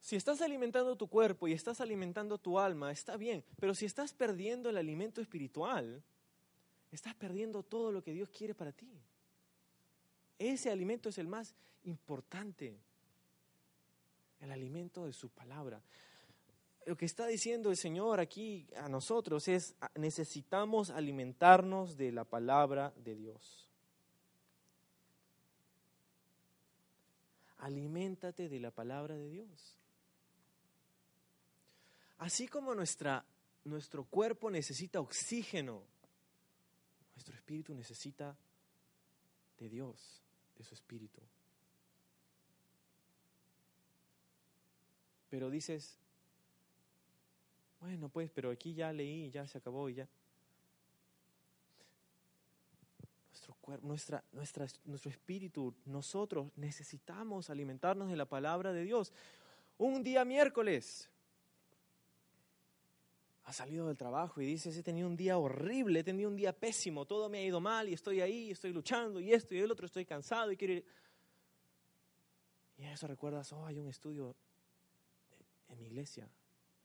Si estás alimentando tu cuerpo y estás alimentando tu alma, está bien, pero si estás perdiendo el alimento espiritual, estás perdiendo todo lo que Dios quiere para ti. Ese alimento es el más importante, el alimento de su palabra. Lo que está diciendo el Señor aquí a nosotros es, necesitamos alimentarnos de la palabra de Dios. Aliméntate de la palabra de Dios. Así como nuestra, nuestro cuerpo necesita oxígeno, nuestro espíritu necesita de Dios de su espíritu. Pero dices, bueno, pues, pero aquí ya leí, ya se acabó y ya. Nuestro cuerpo, nuestra, nuestra, nuestro espíritu, nosotros necesitamos alimentarnos de la palabra de Dios. Un día miércoles, ha salido del trabajo y dices, he tenido un día horrible, he tenido un día pésimo, todo me ha ido mal y estoy ahí, estoy luchando y esto y el otro, estoy cansado y quiero ir. Y a eso recuerdas, oh, hay un estudio en mi iglesia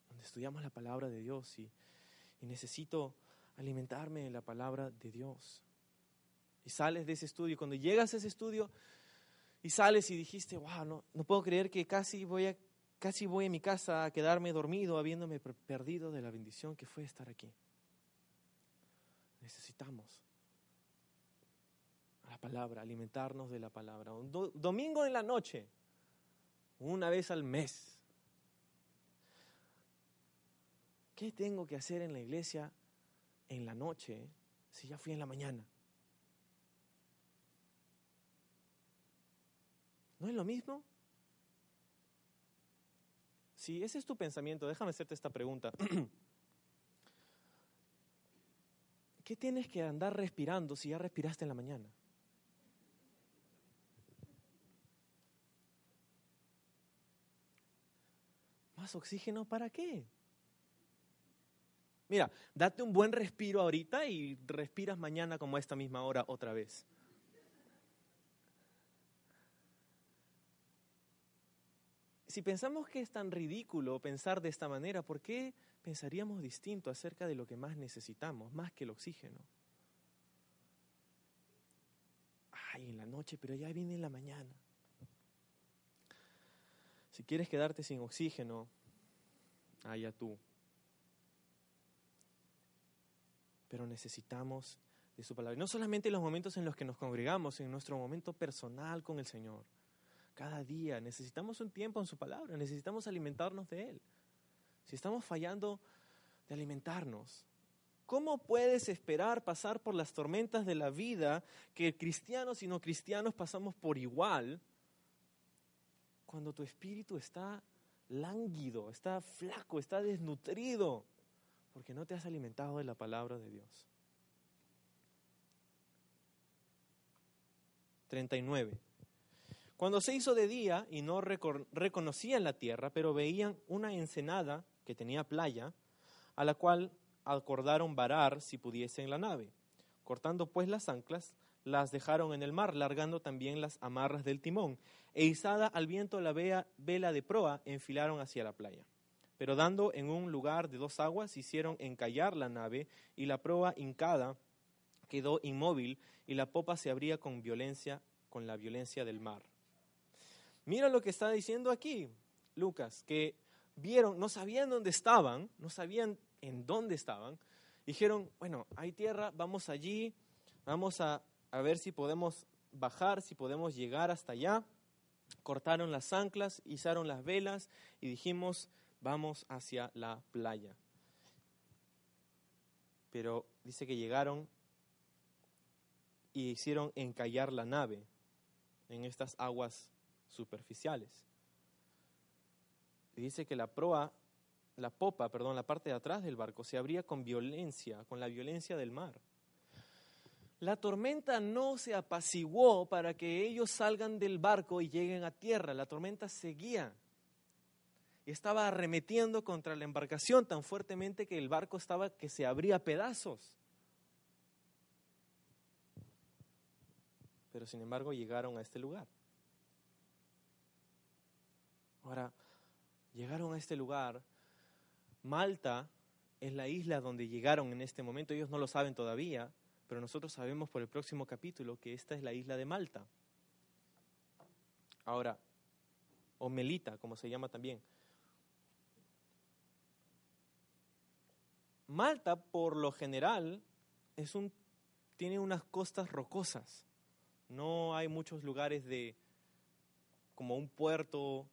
donde estudiamos la palabra de Dios y, y necesito alimentarme de la palabra de Dios. Y sales de ese estudio y cuando llegas a ese estudio y sales y dijiste, wow, no, no puedo creer que casi voy a Casi voy a mi casa a quedarme dormido habiéndome perdido de la bendición que fue estar aquí. Necesitamos la palabra, alimentarnos de la palabra. Un domingo en la noche, una vez al mes. ¿Qué tengo que hacer en la iglesia en la noche si ya fui en la mañana? ¿No es lo mismo? Si ese es tu pensamiento, déjame hacerte esta pregunta. [clears throat] ¿Qué tienes que andar respirando si ya respiraste en la mañana? ¿Más oxígeno para qué? Mira, date un buen respiro ahorita y respiras mañana como a esta misma hora otra vez. Si pensamos que es tan ridículo pensar de esta manera, ¿por qué pensaríamos distinto acerca de lo que más necesitamos, más que el oxígeno? Ay, en la noche, pero ya viene en la mañana. Si quieres quedarte sin oxígeno, allá tú. Pero necesitamos de su palabra. no solamente en los momentos en los que nos congregamos, en nuestro momento personal con el Señor cada día. Necesitamos un tiempo en su palabra, necesitamos alimentarnos de Él. Si estamos fallando de alimentarnos, ¿cómo puedes esperar pasar por las tormentas de la vida que cristianos y no cristianos pasamos por igual cuando tu espíritu está lánguido, está flaco, está desnutrido, porque no te has alimentado de la palabra de Dios? 39. Cuando se hizo de día y no reconocían la tierra, pero veían una ensenada que tenía playa, a la cual acordaron varar si pudiesen la nave. Cortando pues las anclas, las dejaron en el mar, largando también las amarras del timón, e izada al viento la vela de proa, enfilaron hacia la playa. Pero dando en un lugar de dos aguas, hicieron encallar la nave, y la proa hincada quedó inmóvil, y la popa se abría con violencia, con la violencia del mar. Mira lo que está diciendo aquí Lucas, que vieron, no sabían dónde estaban, no sabían en dónde estaban. Dijeron, bueno, hay tierra, vamos allí, vamos a, a ver si podemos bajar, si podemos llegar hasta allá. Cortaron las anclas, izaron las velas y dijimos, vamos hacia la playa. Pero dice que llegaron y hicieron encallar la nave en estas aguas superficiales. Dice que la proa, la popa, perdón, la parte de atrás del barco se abría con violencia, con la violencia del mar. La tormenta no se apaciguó para que ellos salgan del barco y lleguen a tierra. La tormenta seguía y estaba arremetiendo contra la embarcación tan fuertemente que el barco estaba que se abría pedazos. Pero sin embargo llegaron a este lugar. Ahora, llegaron a este lugar. Malta es la isla donde llegaron en este momento. Ellos no lo saben todavía, pero nosotros sabemos por el próximo capítulo que esta es la isla de Malta. Ahora, o Melita, como se llama también. Malta, por lo general, es un, tiene unas costas rocosas. No hay muchos lugares de como un puerto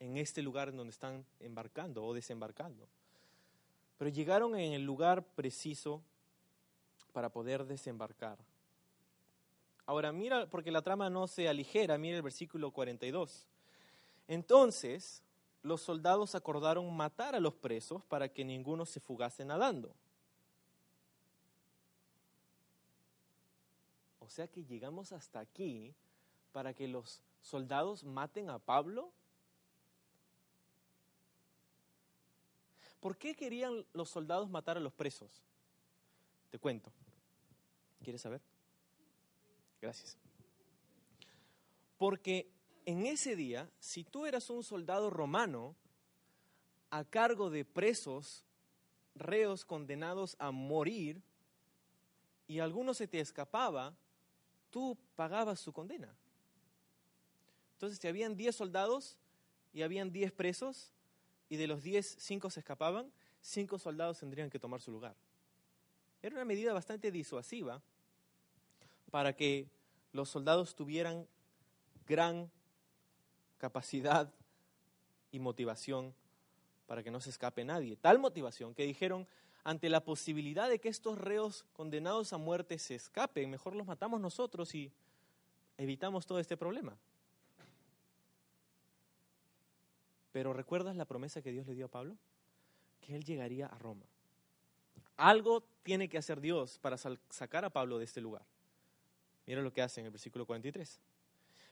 en este lugar en donde están embarcando o desembarcando. Pero llegaron en el lugar preciso para poder desembarcar. Ahora mira, porque la trama no se aligera, mira el versículo 42. Entonces los soldados acordaron matar a los presos para que ninguno se fugase nadando. O sea que llegamos hasta aquí para que los soldados maten a Pablo. ¿Por qué querían los soldados matar a los presos? Te cuento. ¿Quieres saber? Gracias. Porque en ese día, si tú eras un soldado romano a cargo de presos, reos condenados a morir, y alguno se te escapaba, tú pagabas su condena. Entonces, si habían 10 soldados y habían 10 presos, y de los 10, 5 se escapaban, 5 soldados tendrían que tomar su lugar. Era una medida bastante disuasiva para que los soldados tuvieran gran capacidad y motivación para que no se escape nadie. Tal motivación que dijeron, ante la posibilidad de que estos reos condenados a muerte se escapen, mejor los matamos nosotros y evitamos todo este problema. Pero ¿recuerdas la promesa que Dios le dio a Pablo? Que él llegaría a Roma. Algo tiene que hacer Dios para sacar a Pablo de este lugar. Mira lo que hace en el versículo 43.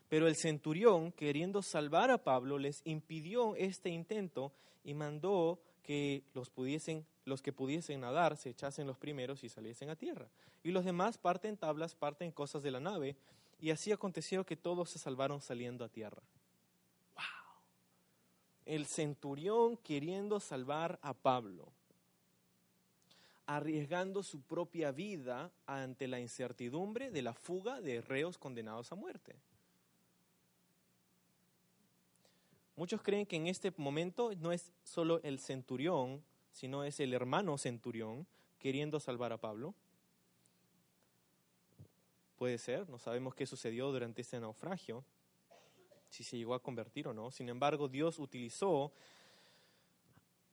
Pero el centurión, queriendo salvar a Pablo, les impidió este intento y mandó que los, pudiesen, los que pudiesen nadar se echasen los primeros y saliesen a tierra. Y los demás parten tablas, parten cosas de la nave, y así aconteció que todos se salvaron saliendo a tierra. El centurión queriendo salvar a Pablo, arriesgando su propia vida ante la incertidumbre de la fuga de reos condenados a muerte. Muchos creen que en este momento no es solo el centurión, sino es el hermano centurión queriendo salvar a Pablo. Puede ser, no sabemos qué sucedió durante este naufragio, si se llegó a convertir o no. Sin embargo, Dios utilizó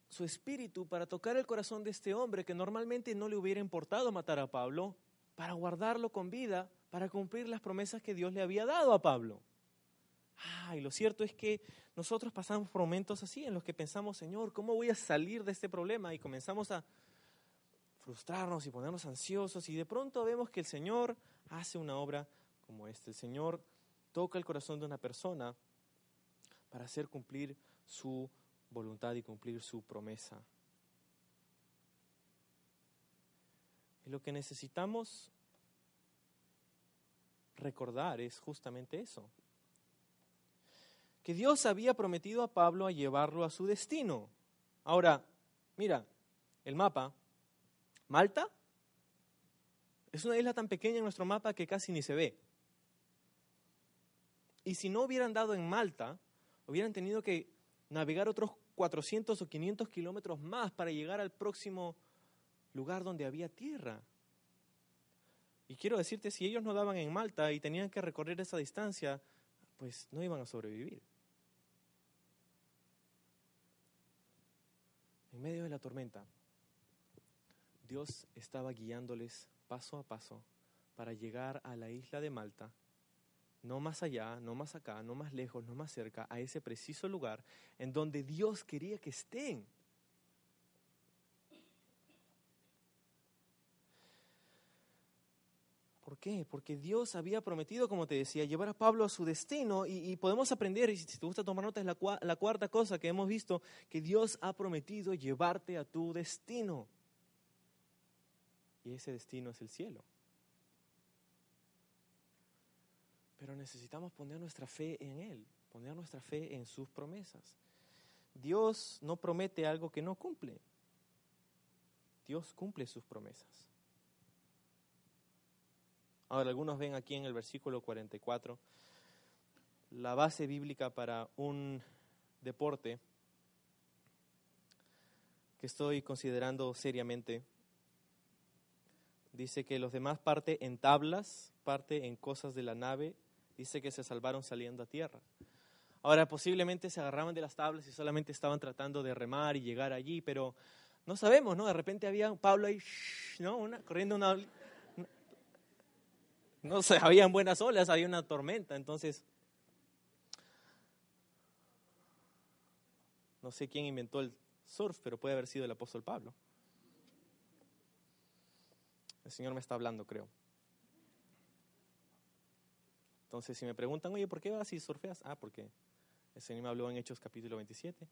su espíritu para tocar el corazón de este hombre que normalmente no le hubiera importado matar a Pablo, para guardarlo con vida, para cumplir las promesas que Dios le había dado a Pablo. Ah, y lo cierto es que nosotros pasamos por momentos así en los que pensamos, Señor, ¿cómo voy a salir de este problema? Y comenzamos a frustrarnos y ponernos ansiosos y de pronto vemos que el Señor hace una obra como esta. El Señor toca el corazón de una persona para hacer cumplir su voluntad y cumplir su promesa. Y lo que necesitamos recordar es justamente eso que Dios había prometido a Pablo a llevarlo a su destino. Ahora, mira, el mapa, Malta es una isla tan pequeña en nuestro mapa que casi ni se ve. Y si no hubieran dado en Malta, hubieran tenido que navegar otros 400 o 500 kilómetros más para llegar al próximo lugar donde había tierra. Y quiero decirte, si ellos no daban en Malta y tenían que recorrer esa distancia, pues no iban a sobrevivir. En medio de la tormenta, Dios estaba guiándoles paso a paso para llegar a la isla de Malta, no más allá, no más acá, no más lejos, no más cerca, a ese preciso lugar en donde Dios quería que estén. ¿Por qué? Porque Dios había prometido, como te decía, llevar a Pablo a su destino y, podemos aprender, y si te gusta tomar notas, la, la cuarta cosa que hemos visto, que Dios ha prometido llevarte a tu destino. Y ese destino es el cielo. Pero necesitamos poner nuestra fe en Él, poner nuestra fe en sus promesas. Dios no promete algo que no cumple. Dios cumple sus promesas. Ahora, algunos ven aquí en el versículo 44 la base bíblica para un deporte que estoy considerando seriamente. Dice que los demás parte en tablas, parte en cosas de la nave, dice que se salvaron saliendo a tierra. Ahora, posiblemente se agarraban de las tablas y solamente estaban tratando de remar y llegar allí, pero no sabemos, ¿no? De repente había Pablo ahí, ¿no? Una, corriendo una, no sé, habían buenas olas, había una tormenta, entonces no sé quién inventó el surf, pero puede haber sido el apóstol Pablo. El Señor me está hablando, creo. Entonces, si me preguntan, oye, ¿por qué vas y surfeas? Ah, porque el Señor me habló en Hechos capítulo 27.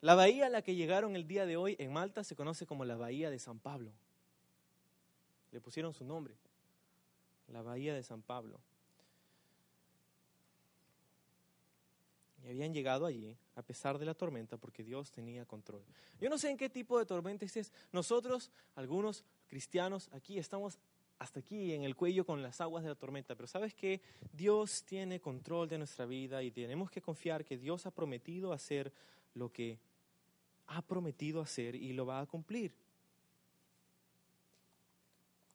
La bahía a la que llegaron el día de hoy en Malta se conoce como la Bahía de San Pablo. Le pusieron su nombre, la Bahía de San Pablo. Y habían llegado allí a pesar de la tormenta porque Dios tenía control. Yo no sé en qué tipo de tormenta es. Nosotros, algunos cristianos, aquí estamos hasta aquí en el cuello con las aguas de la tormenta, pero sabes que Dios tiene control de nuestra vida y tenemos que confiar que Dios ha prometido hacer lo que ha prometido hacer y lo va a cumplir.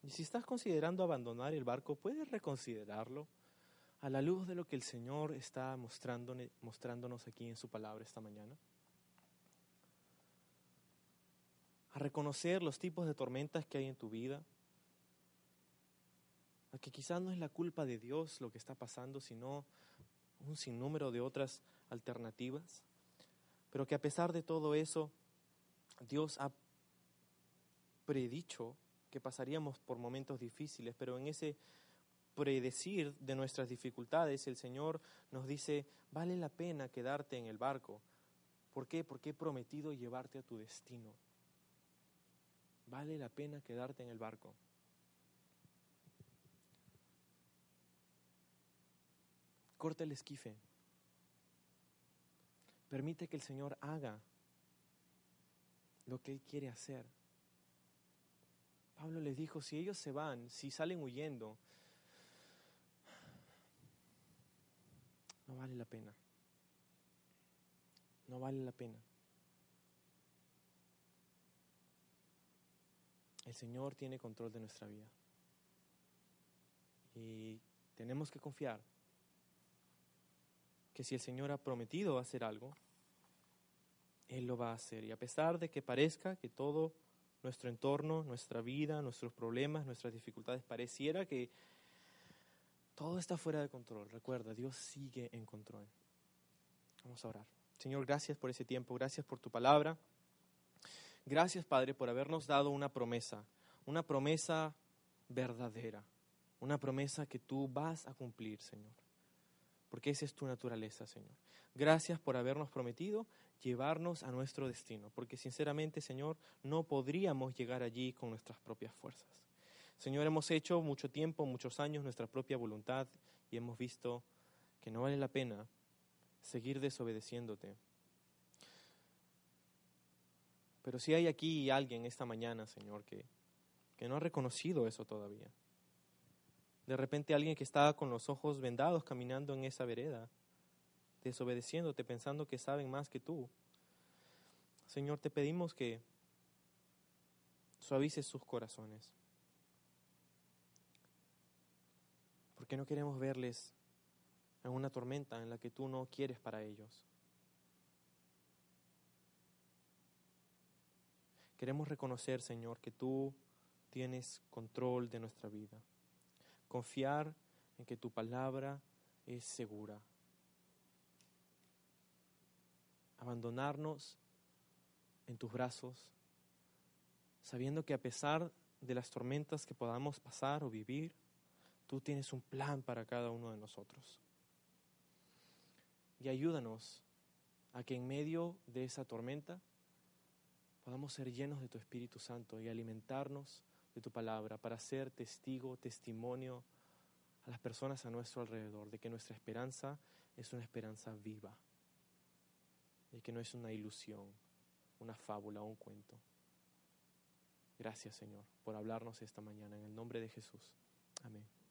Y si estás considerando abandonar el barco, puedes reconsiderarlo a la luz de lo que el Señor está mostrándonos aquí en su palabra esta mañana. A reconocer los tipos de tormentas que hay en tu vida. Que quizás no es la culpa de Dios lo que está pasando, sino un sinnúmero de otras alternativas. Pero que a pesar de todo eso, Dios ha predicho que pasaríamos por momentos difíciles, pero en ese predecir de nuestras dificultades, el Señor nos dice, vale la pena quedarte en el barco. ¿Por qué? Porque he prometido llevarte a tu destino. Vale la pena quedarte en el barco. Corta el esquife. Permite que el Señor haga lo que Él quiere hacer. Pablo les dijo, si ellos se van, si salen huyendo, no vale la pena. No vale la pena. El Señor tiene control de nuestra vida. Y tenemos que confiar que si el Señor ha prometido hacer algo, Él lo va a hacer. Y a pesar de que parezca que todo nuestro entorno, nuestra vida, nuestros problemas, nuestras dificultades, pareciera que todo está fuera de control. Recuerda, Dios sigue en control. Vamos a orar. Señor, gracias por ese tiempo, gracias por tu palabra. Gracias, Padre, por habernos dado una promesa, una promesa verdadera, una promesa que tú vas a cumplir, Señor. Porque esa es tu naturaleza, Señor. Gracias por habernos prometido llevarnos a nuestro destino, porque sinceramente, Señor, no podríamos llegar allí con nuestras propias fuerzas. Señor, hemos hecho mucho tiempo, muchos años nuestra propia voluntad y hemos visto que no vale la pena seguir desobedeciéndote. Pero si hay aquí alguien esta mañana, Señor, que, que no ha reconocido eso todavía. De repente alguien que está con los ojos vendados caminando en esa vereda, desobedeciéndote, pensando que saben más que tú. Señor, te pedimos que suavices sus corazones. Porque no queremos verles en una tormenta en la que tú no quieres para ellos. Queremos reconocer, Señor, que tú tienes control de nuestra vida. Confiar en que tu palabra es segura. Abandonarnos en tus brazos, sabiendo que a pesar de las tormentas que podamos pasar o vivir, tú tienes un plan para cada uno de nosotros. Y ayúdanos a que en medio de esa tormenta podamos ser llenos de tu Espíritu Santo y alimentarnos de tu palabra para ser testigo, testimonio a las personas a nuestro alrededor de que nuestra esperanza es una esperanza viva, y que no es una ilusión, una fábula o un cuento. Gracias Señor por hablarnos esta mañana en el nombre de Jesús. Amén.